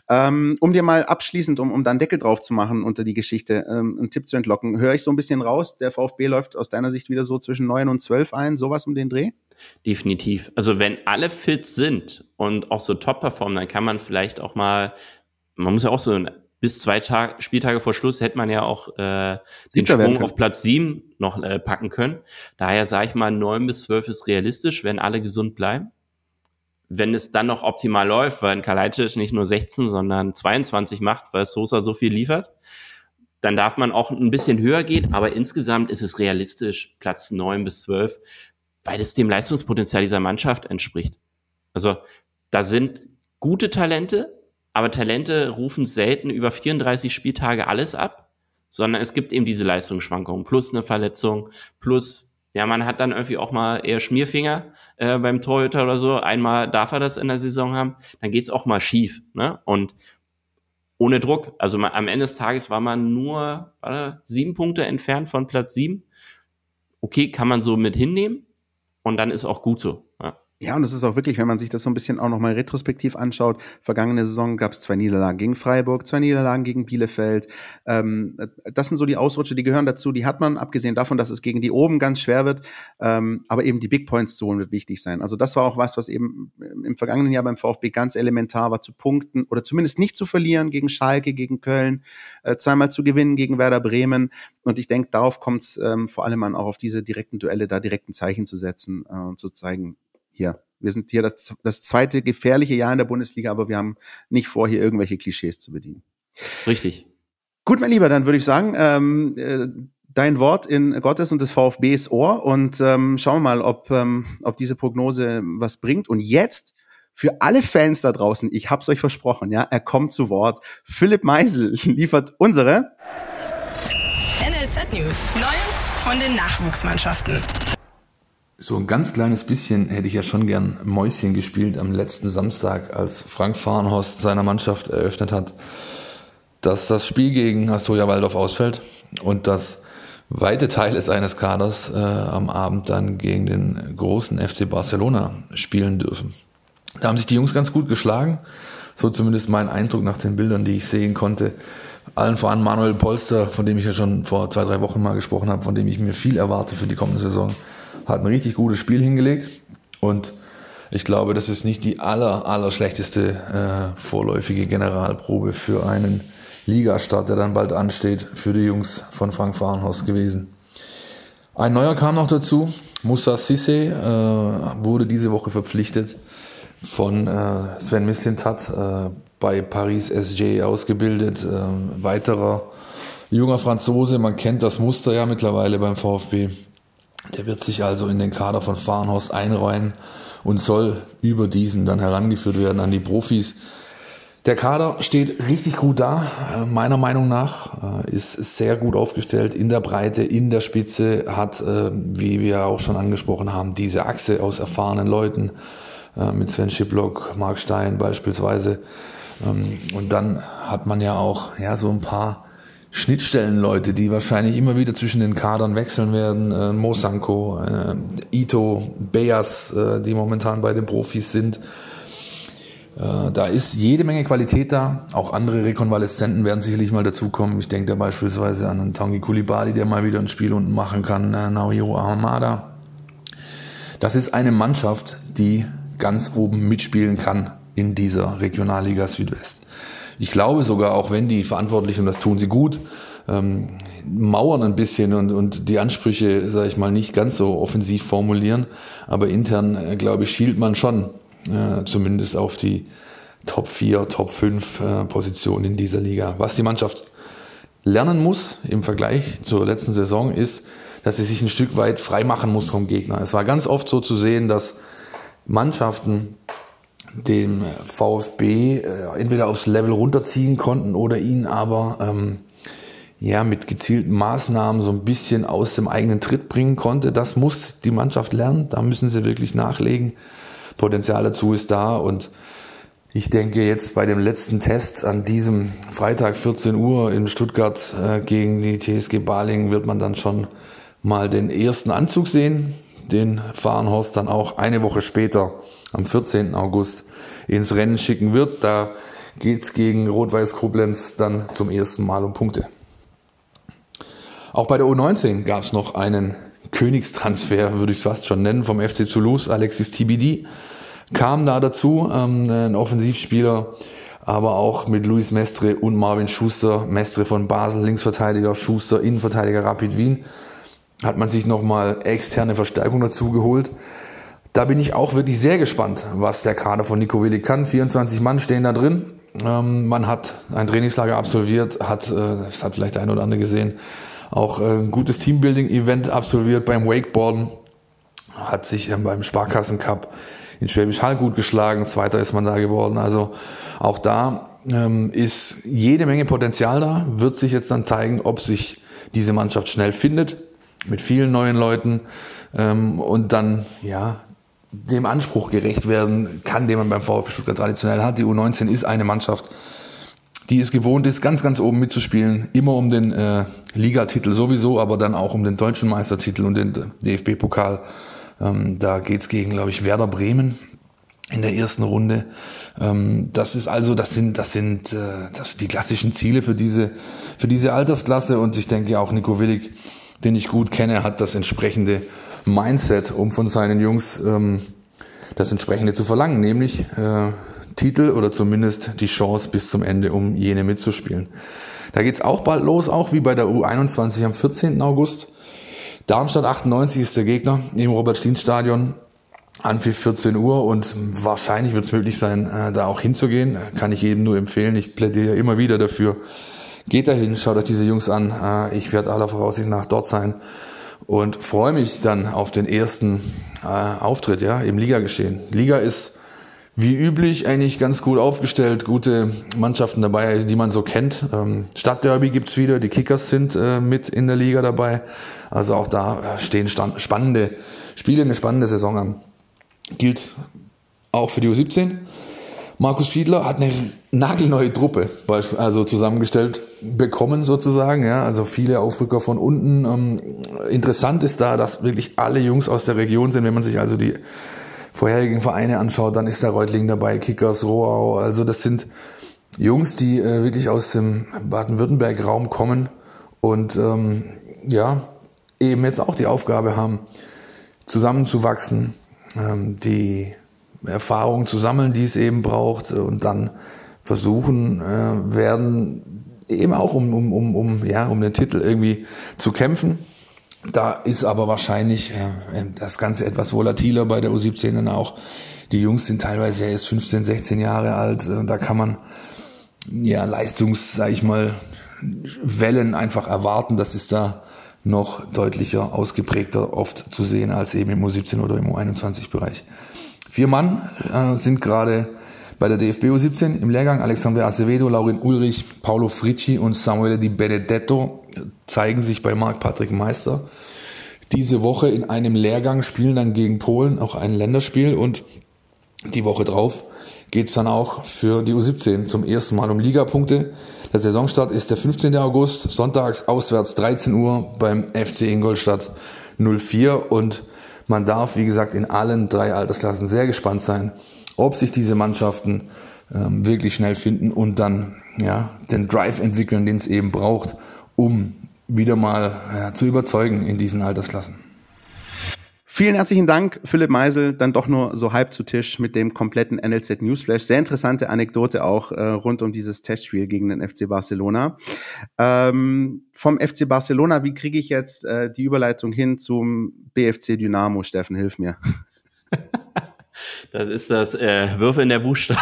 Ähm, um dir mal abschließend, um, um dann Deckel drauf zu machen unter die Geschichte, ähm, einen Tipp zu entlocken, höre ich so ein bisschen raus, der VfB läuft aus deiner Sicht wieder so zwischen neun und zwölf ein, sowas um den Dreh? Definitiv. Also wenn alle fit sind und auch so top performen, dann kann man vielleicht auch mal man muss ja auch so bis zwei Tag, Spieltage vor Schluss hätte man ja auch äh, den Sprung auf Platz sieben noch äh, packen können. Daher sage ich mal, neun bis zwölf ist realistisch, wenn alle gesund bleiben. Wenn es dann noch optimal läuft, weil ein Kalajdzic nicht nur 16, sondern 22 macht, weil Sosa so viel liefert, dann darf man auch ein bisschen höher gehen, aber insgesamt ist es realistisch, Platz neun bis zwölf, weil es dem Leistungspotenzial dieser Mannschaft entspricht. Also da sind gute Talente, aber Talente rufen selten über 34 Spieltage alles ab, sondern es gibt eben diese Leistungsschwankungen plus eine Verletzung, plus ja, man hat dann irgendwie auch mal eher Schmierfinger äh, beim Torhüter oder so. Einmal darf er das in der Saison haben, dann geht's auch mal schief. Ne? Und ohne Druck. Also man, am Ende des Tages war man nur warte, sieben Punkte entfernt von Platz sieben. Okay, kann man so mit hinnehmen und dann ist auch gut so. Ja. Ja, und es ist auch wirklich, wenn man sich das so ein bisschen auch nochmal retrospektiv anschaut, vergangene Saison gab es zwei Niederlagen gegen Freiburg, zwei Niederlagen gegen Bielefeld. Ähm, das sind so die Ausrutsche, die gehören dazu, die hat man, abgesehen davon, dass es gegen die oben ganz schwer wird, ähm, aber eben die Big Points zu holen wird wichtig sein. Also das war auch was, was eben im vergangenen Jahr beim VfB ganz elementar war, zu punkten oder zumindest nicht zu verlieren gegen Schalke, gegen Köln, äh, zweimal zu gewinnen gegen Werder Bremen. Und ich denke, darauf kommt es ähm, vor allem an, auch auf diese direkten Duelle da direkten Zeichen zu setzen äh, und zu zeigen, hier. Wir sind hier das, das zweite gefährliche Jahr in der Bundesliga, aber wir haben nicht vor, hier irgendwelche Klischees zu bedienen. Richtig. Gut, mein Lieber, dann würde ich sagen, ähm, äh, dein Wort in Gottes und des VfBs Ohr und ähm, schauen wir mal, ob, ähm, ob diese Prognose was bringt. Und jetzt für alle Fans da draußen, ich hab's euch versprochen, ja, er kommt zu Wort. Philipp Meisel liefert unsere NLZ News. Neues von den Nachwuchsmannschaften. So ein ganz kleines bisschen hätte ich ja schon gern Mäuschen gespielt am letzten Samstag, als Frank Fahrenhorst seiner Mannschaft eröffnet hat, dass das Spiel gegen Astoria Waldorf ausfällt und dass weite Teile seines Kaders äh, am Abend dann gegen den großen FC Barcelona spielen dürfen. Da haben sich die Jungs ganz gut geschlagen, so zumindest mein Eindruck nach den Bildern, die ich sehen konnte. Allen voran Manuel Polster, von dem ich ja schon vor zwei, drei Wochen mal gesprochen habe, von dem ich mir viel erwarte für die kommende Saison hat ein richtig gutes Spiel hingelegt und ich glaube, das ist nicht die aller, aller schlechteste äh, vorläufige Generalprobe für einen Ligastart, der dann bald ansteht, für die Jungs von Frank Fahrenhorst gewesen. Ein neuer kam noch dazu. Moussa Sisse äh, wurde diese Woche verpflichtet von äh, Sven Mislintat äh, bei Paris SG ausgebildet. Äh, weiterer junger Franzose, man kennt das Muster ja mittlerweile beim VfB. Der wird sich also in den Kader von Fahrenhorst einreihen und soll über diesen dann herangeführt werden an die Profis. Der Kader steht richtig gut da, äh, meiner Meinung nach, äh, ist sehr gut aufgestellt in der Breite, in der Spitze, hat, äh, wie wir auch schon angesprochen haben, diese Achse aus erfahrenen Leuten, mit Sven Schiplock, Mark Stein beispielsweise. Ähm, und dann hat man ja auch ja, so ein paar Schnittstellenleute, die wahrscheinlich immer wieder zwischen den Kadern wechseln werden. Äh, Mosanko, äh, Ito, Beas, äh, die momentan bei den Profis sind. Äh, da ist jede Menge Qualität da. Auch andere Rekonvaleszenten werden sicherlich mal dazukommen. Ich denke da beispielsweise an einen Tangi Kulibali, der mal wieder ein Spiel unten machen kann, äh, Naohiro Ahamada. Das ist eine Mannschaft, die ganz oben mitspielen kann in dieser Regionalliga Südwest. Ich glaube sogar, auch wenn die Verantwortlichen, und das tun sie gut, ähm, mauern ein bisschen und, und die Ansprüche, sage ich mal, nicht ganz so offensiv formulieren, aber intern, äh, glaube ich, schielt man schon äh, zumindest auf die Top 4, Top 5 äh, Positionen in dieser Liga. Was die Mannschaft lernen muss im Vergleich zur letzten Saison ist, dass sie sich ein Stück weit frei machen muss vom Gegner. Es war ganz oft so zu sehen, dass Mannschaften dem VfB äh, entweder aufs Level runterziehen konnten oder ihn aber ähm, ja mit gezielten Maßnahmen so ein bisschen aus dem eigenen Tritt bringen konnte. Das muss die Mannschaft lernen. Da müssen sie wirklich nachlegen. Potenzial dazu ist da und ich denke jetzt bei dem letzten Test an diesem Freitag 14 Uhr in Stuttgart äh, gegen die TSG Balingen wird man dann schon mal den ersten Anzug sehen, den Fahrenhorst dann auch eine Woche später am 14. August ins Rennen schicken wird. Da geht's gegen Rot-Weiß Koblenz dann zum ersten Mal um Punkte. Auch bei der U19 gab's noch einen Königstransfer, würde ich fast schon nennen, vom FC Toulouse, Alexis TBD kam da dazu, ähm, ein Offensivspieler, aber auch mit Luis Mestre und Marvin Schuster, Mestre von Basel, Linksverteidiger, Schuster, Innenverteidiger Rapid Wien, hat man sich nochmal externe Verstärkung dazu geholt. Da bin ich auch wirklich sehr gespannt, was der Kader von Nico Willi kann. 24 Mann stehen da drin. Ähm, man hat ein Trainingslager absolviert, hat, äh, das hat vielleicht ein oder andere gesehen, auch äh, ein gutes Teambuilding-Event absolviert beim Wakeboarden, hat sich ähm, beim Sparkassen Cup in Schwäbisch Hall gut geschlagen, Zweiter ist man da geworden. Also auch da ähm, ist jede Menge Potenzial da, wird sich jetzt dann zeigen, ob sich diese Mannschaft schnell findet, mit vielen neuen Leuten ähm, und dann, ja, dem Anspruch gerecht werden kann, den man beim VfB Stuttgart traditionell hat. Die U19 ist eine Mannschaft, die es gewohnt ist, ganz, ganz oben mitzuspielen, immer um den äh, Ligatitel sowieso, aber dann auch um den deutschen Meistertitel und den DFB-Pokal. Ähm, da geht's gegen, glaube ich, Werder Bremen in der ersten Runde. Ähm, das ist also, das sind, das sind äh, das die klassischen Ziele für diese, für diese Altersklasse und ich denke auch Nico Willig, den ich gut kenne, hat das entsprechende Mindset, um von seinen Jungs ähm, das entsprechende zu verlangen, nämlich äh, Titel oder zumindest die Chance bis zum Ende, um jene mitzuspielen. Da geht's auch bald los, auch wie bei der U21 am 14. August. Darmstadt 98 ist der Gegner im Robert-Stien-Stadion. Anpfiff 14 Uhr und wahrscheinlich wird es möglich sein, äh, da auch hinzugehen. Kann ich jedem nur empfehlen. Ich plädiere immer wieder dafür. Geht dahin, schaut euch diese Jungs an. Äh, ich werde aller Voraussicht nach dort sein und freue mich dann auf den ersten äh, Auftritt ja, im Liga-Geschehen. Liga ist wie üblich eigentlich ganz gut aufgestellt, gute Mannschaften dabei, die man so kennt. Ähm, Stadtderby gibt's wieder, die Kickers sind äh, mit in der Liga dabei. Also auch da stehen spannende Spiele, eine spannende Saison an. Gilt auch für die U17. Markus Fiedler hat eine nagelneue Truppe also zusammengestellt bekommen sozusagen. Ja, also viele Aufrücker von unten. Ähm, interessant ist da, dass wirklich alle Jungs aus der Region sind. Wenn man sich also die vorherigen Vereine anschaut, dann ist da Reutling dabei, Kickers, Rohau. Also das sind Jungs, die äh, wirklich aus dem Baden-Württemberg-Raum kommen und ähm, ja eben jetzt auch die Aufgabe haben, zusammenzuwachsen, ähm, die Erfahrungen zu sammeln, die es eben braucht und dann versuchen äh, werden, eben auch um, um, um, um, ja, um den Titel irgendwie zu kämpfen. Da ist aber wahrscheinlich äh, das Ganze etwas volatiler bei der U17 dann auch. Die Jungs sind teilweise erst 15, 16 Jahre alt. Und da kann man ja Leistungs, sag ich mal, Wellen einfach erwarten. Das ist da noch deutlicher ausgeprägter oft zu sehen als eben im U17 oder im U21-Bereich. Vier Mann äh, sind gerade bei der DFB U17 im Lehrgang. Alexander Acevedo, Laurin Ulrich, Paulo Fricci und Samuele Di Benedetto zeigen sich bei Marc-Patrick Meister. Diese Woche in einem Lehrgang spielen dann gegen Polen auch ein Länderspiel und die Woche drauf geht's dann auch für die U17 zum ersten Mal um Ligapunkte. Der Saisonstart ist der 15. August, sonntags auswärts 13 Uhr beim FC Ingolstadt 04 und man darf, wie gesagt, in allen drei Altersklassen sehr gespannt sein, ob sich diese Mannschaften ähm, wirklich schnell finden und dann ja, den Drive entwickeln, den es eben braucht, um wieder mal ja, zu überzeugen in diesen Altersklassen. Vielen herzlichen Dank, Philipp Meisel, dann doch nur so halb zu Tisch mit dem kompletten NLZ Newsflash. Sehr interessante Anekdote auch äh, rund um dieses Testspiel gegen den FC Barcelona. Ähm, vom FC Barcelona, wie kriege ich jetzt äh, die Überleitung hin zum BFC Dynamo? Steffen, hilf mir. Das ist das äh, Würfe in der Buchstaben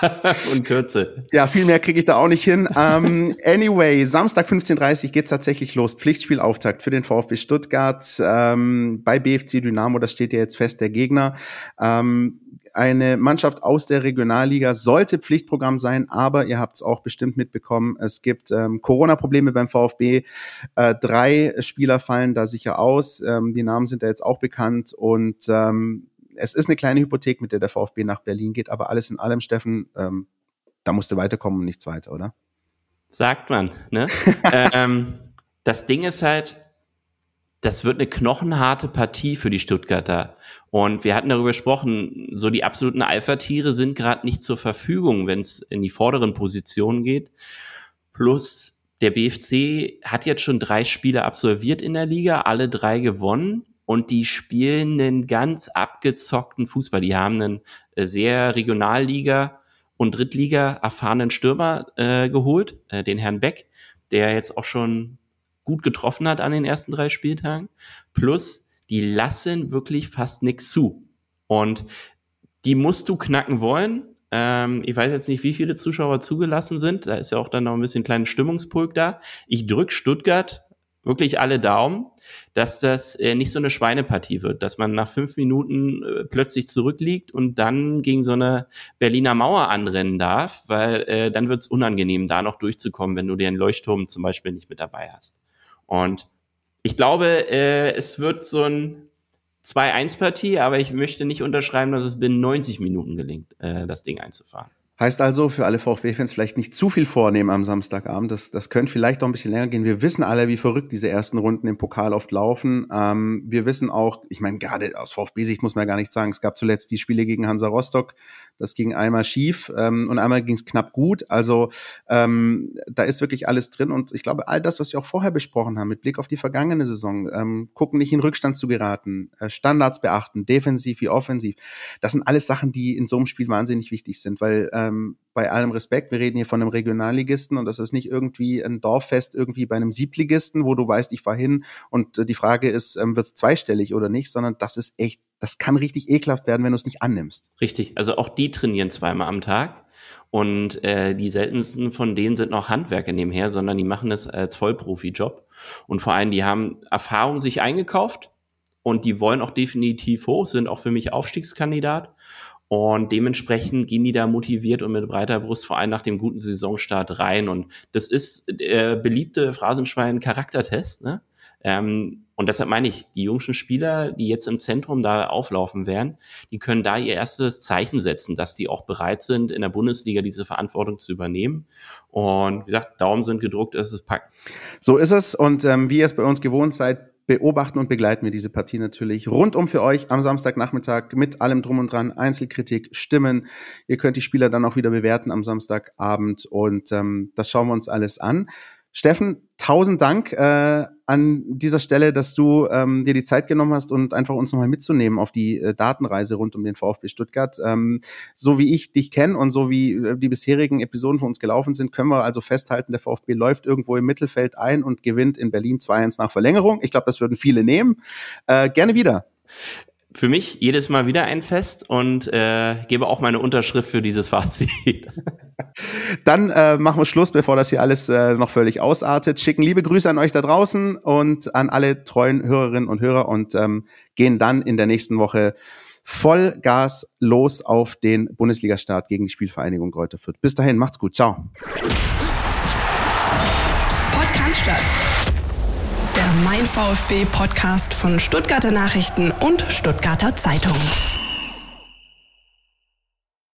und Kürze. Ja, viel mehr kriege ich da auch nicht hin. Um, anyway, Samstag 15.30 Uhr geht's tatsächlich los. Pflichtspielauftakt für den VfB Stuttgart ähm, bei BFC Dynamo. Das steht ja jetzt fest, der Gegner. Ähm, eine Mannschaft aus der Regionalliga sollte Pflichtprogramm sein, aber ihr habt es auch bestimmt mitbekommen, es gibt ähm, Corona-Probleme beim VfB. Äh, drei Spieler fallen da sicher aus. Ähm, die Namen sind da jetzt auch bekannt und ähm, es ist eine kleine Hypothek, mit der der VfB nach Berlin geht, aber alles in allem, Steffen, ähm, da musste weiterkommen und nichts weiter, oder? Sagt man, ne? ähm, das Ding ist halt, das wird eine knochenharte Partie für die Stuttgarter. Und wir hatten darüber gesprochen, so die absoluten Alpha-Tiere sind gerade nicht zur Verfügung, wenn es in die vorderen Positionen geht. Plus der BFC hat jetzt schon drei Spiele absolviert in der Liga, alle drei gewonnen und die spielen einen ganz abgezockten Fußball. Die haben einen äh, sehr Regionalliga und Drittliga erfahrenen Stürmer äh, geholt, äh, den Herrn Beck, der jetzt auch schon gut getroffen hat an den ersten drei Spieltagen. Plus, die lassen wirklich fast nichts zu. Und die musst du knacken wollen. Ähm, ich weiß jetzt nicht, wie viele Zuschauer zugelassen sind. Da ist ja auch dann noch ein bisschen kleinen Stimmungspulk da. Ich drück Stuttgart wirklich alle Daumen, dass das äh, nicht so eine Schweinepartie wird, dass man nach fünf Minuten äh, plötzlich zurückliegt und dann gegen so eine Berliner Mauer anrennen darf, weil äh, dann wird es unangenehm, da noch durchzukommen, wenn du den Leuchtturm zum Beispiel nicht mit dabei hast. Und ich glaube, äh, es wird so ein 2-1-Partie, aber ich möchte nicht unterschreiben, dass es binnen 90 Minuten gelingt, äh, das Ding einzufahren. Heißt also, für alle VfB-Fans vielleicht nicht zu viel vornehmen am Samstagabend. Das, das könnte vielleicht auch ein bisschen länger gehen. Wir wissen alle, wie verrückt diese ersten Runden im Pokal oft laufen. Ähm, wir wissen auch, ich meine, gerade aus VfB-Sicht muss man ja gar nicht sagen, es gab zuletzt die Spiele gegen Hansa Rostock. Das ging einmal schief ähm, und einmal ging es knapp gut. Also ähm, da ist wirklich alles drin. Und ich glaube, all das, was wir auch vorher besprochen haben, mit Blick auf die vergangene Saison, ähm, gucken nicht in Rückstand zu geraten, äh, Standards beachten, defensiv wie offensiv, das sind alles Sachen, die in so einem Spiel wahnsinnig wichtig sind, weil äh, ähm, bei allem Respekt, wir reden hier von einem Regionalligisten und das ist nicht irgendwie ein Dorffest irgendwie bei einem Siebtligisten, wo du weißt, ich fahr hin und äh, die Frage ist, ähm, wird es zweistellig oder nicht, sondern das ist echt, das kann richtig ekelhaft werden, wenn du es nicht annimmst. Richtig, also auch die trainieren zweimal am Tag. Und äh, die seltensten von denen sind noch Handwerker nebenher, sondern die machen es als Vollprofi-Job. Und vor allem, die haben Erfahrung sich eingekauft und die wollen auch definitiv hoch, sind auch für mich Aufstiegskandidat. Und dementsprechend gehen die da motiviert und mit breiter Brust vor allem nach dem guten Saisonstart rein. Und das ist der beliebte Phrasenschwein-Charaktertest. Ne? Ähm, und deshalb meine ich, die jungen Spieler, die jetzt im Zentrum da auflaufen werden, die können da ihr erstes Zeichen setzen, dass die auch bereit sind, in der Bundesliga diese Verantwortung zu übernehmen. Und wie gesagt, Daumen sind gedruckt, es ist packt. So ist es. Und ähm, wie ihr es bei uns gewohnt seid, beobachten und begleiten wir diese Partie natürlich rundum für euch am Samstagnachmittag mit allem drum und dran, Einzelkritik, Stimmen. Ihr könnt die Spieler dann auch wieder bewerten am Samstagabend und ähm, das schauen wir uns alles an. Steffen, tausend Dank äh, an dieser Stelle, dass du ähm, dir die Zeit genommen hast und einfach uns nochmal mitzunehmen auf die äh, Datenreise rund um den VfB Stuttgart. Ähm, so wie ich dich kenne und so wie äh, die bisherigen Episoden von uns gelaufen sind, können wir also festhalten, der VfB läuft irgendwo im Mittelfeld ein und gewinnt in Berlin 2-1 nach Verlängerung. Ich glaube, das würden viele nehmen. Äh, gerne wieder für mich jedes Mal wieder ein Fest und äh, gebe auch meine Unterschrift für dieses Fazit. Dann äh, machen wir Schluss, bevor das hier alles äh, noch völlig ausartet. Schicken liebe Grüße an euch da draußen und an alle treuen Hörerinnen und Hörer und ähm, gehen dann in der nächsten Woche voll Gas los auf den Bundesliga-Start gegen die Spielvereinigung Kräuter Fürth. Bis dahin, macht's gut. Ciao. Podcast statt. Der Mein VfB Podcast von Stuttgarter Nachrichten und Stuttgarter Zeitung.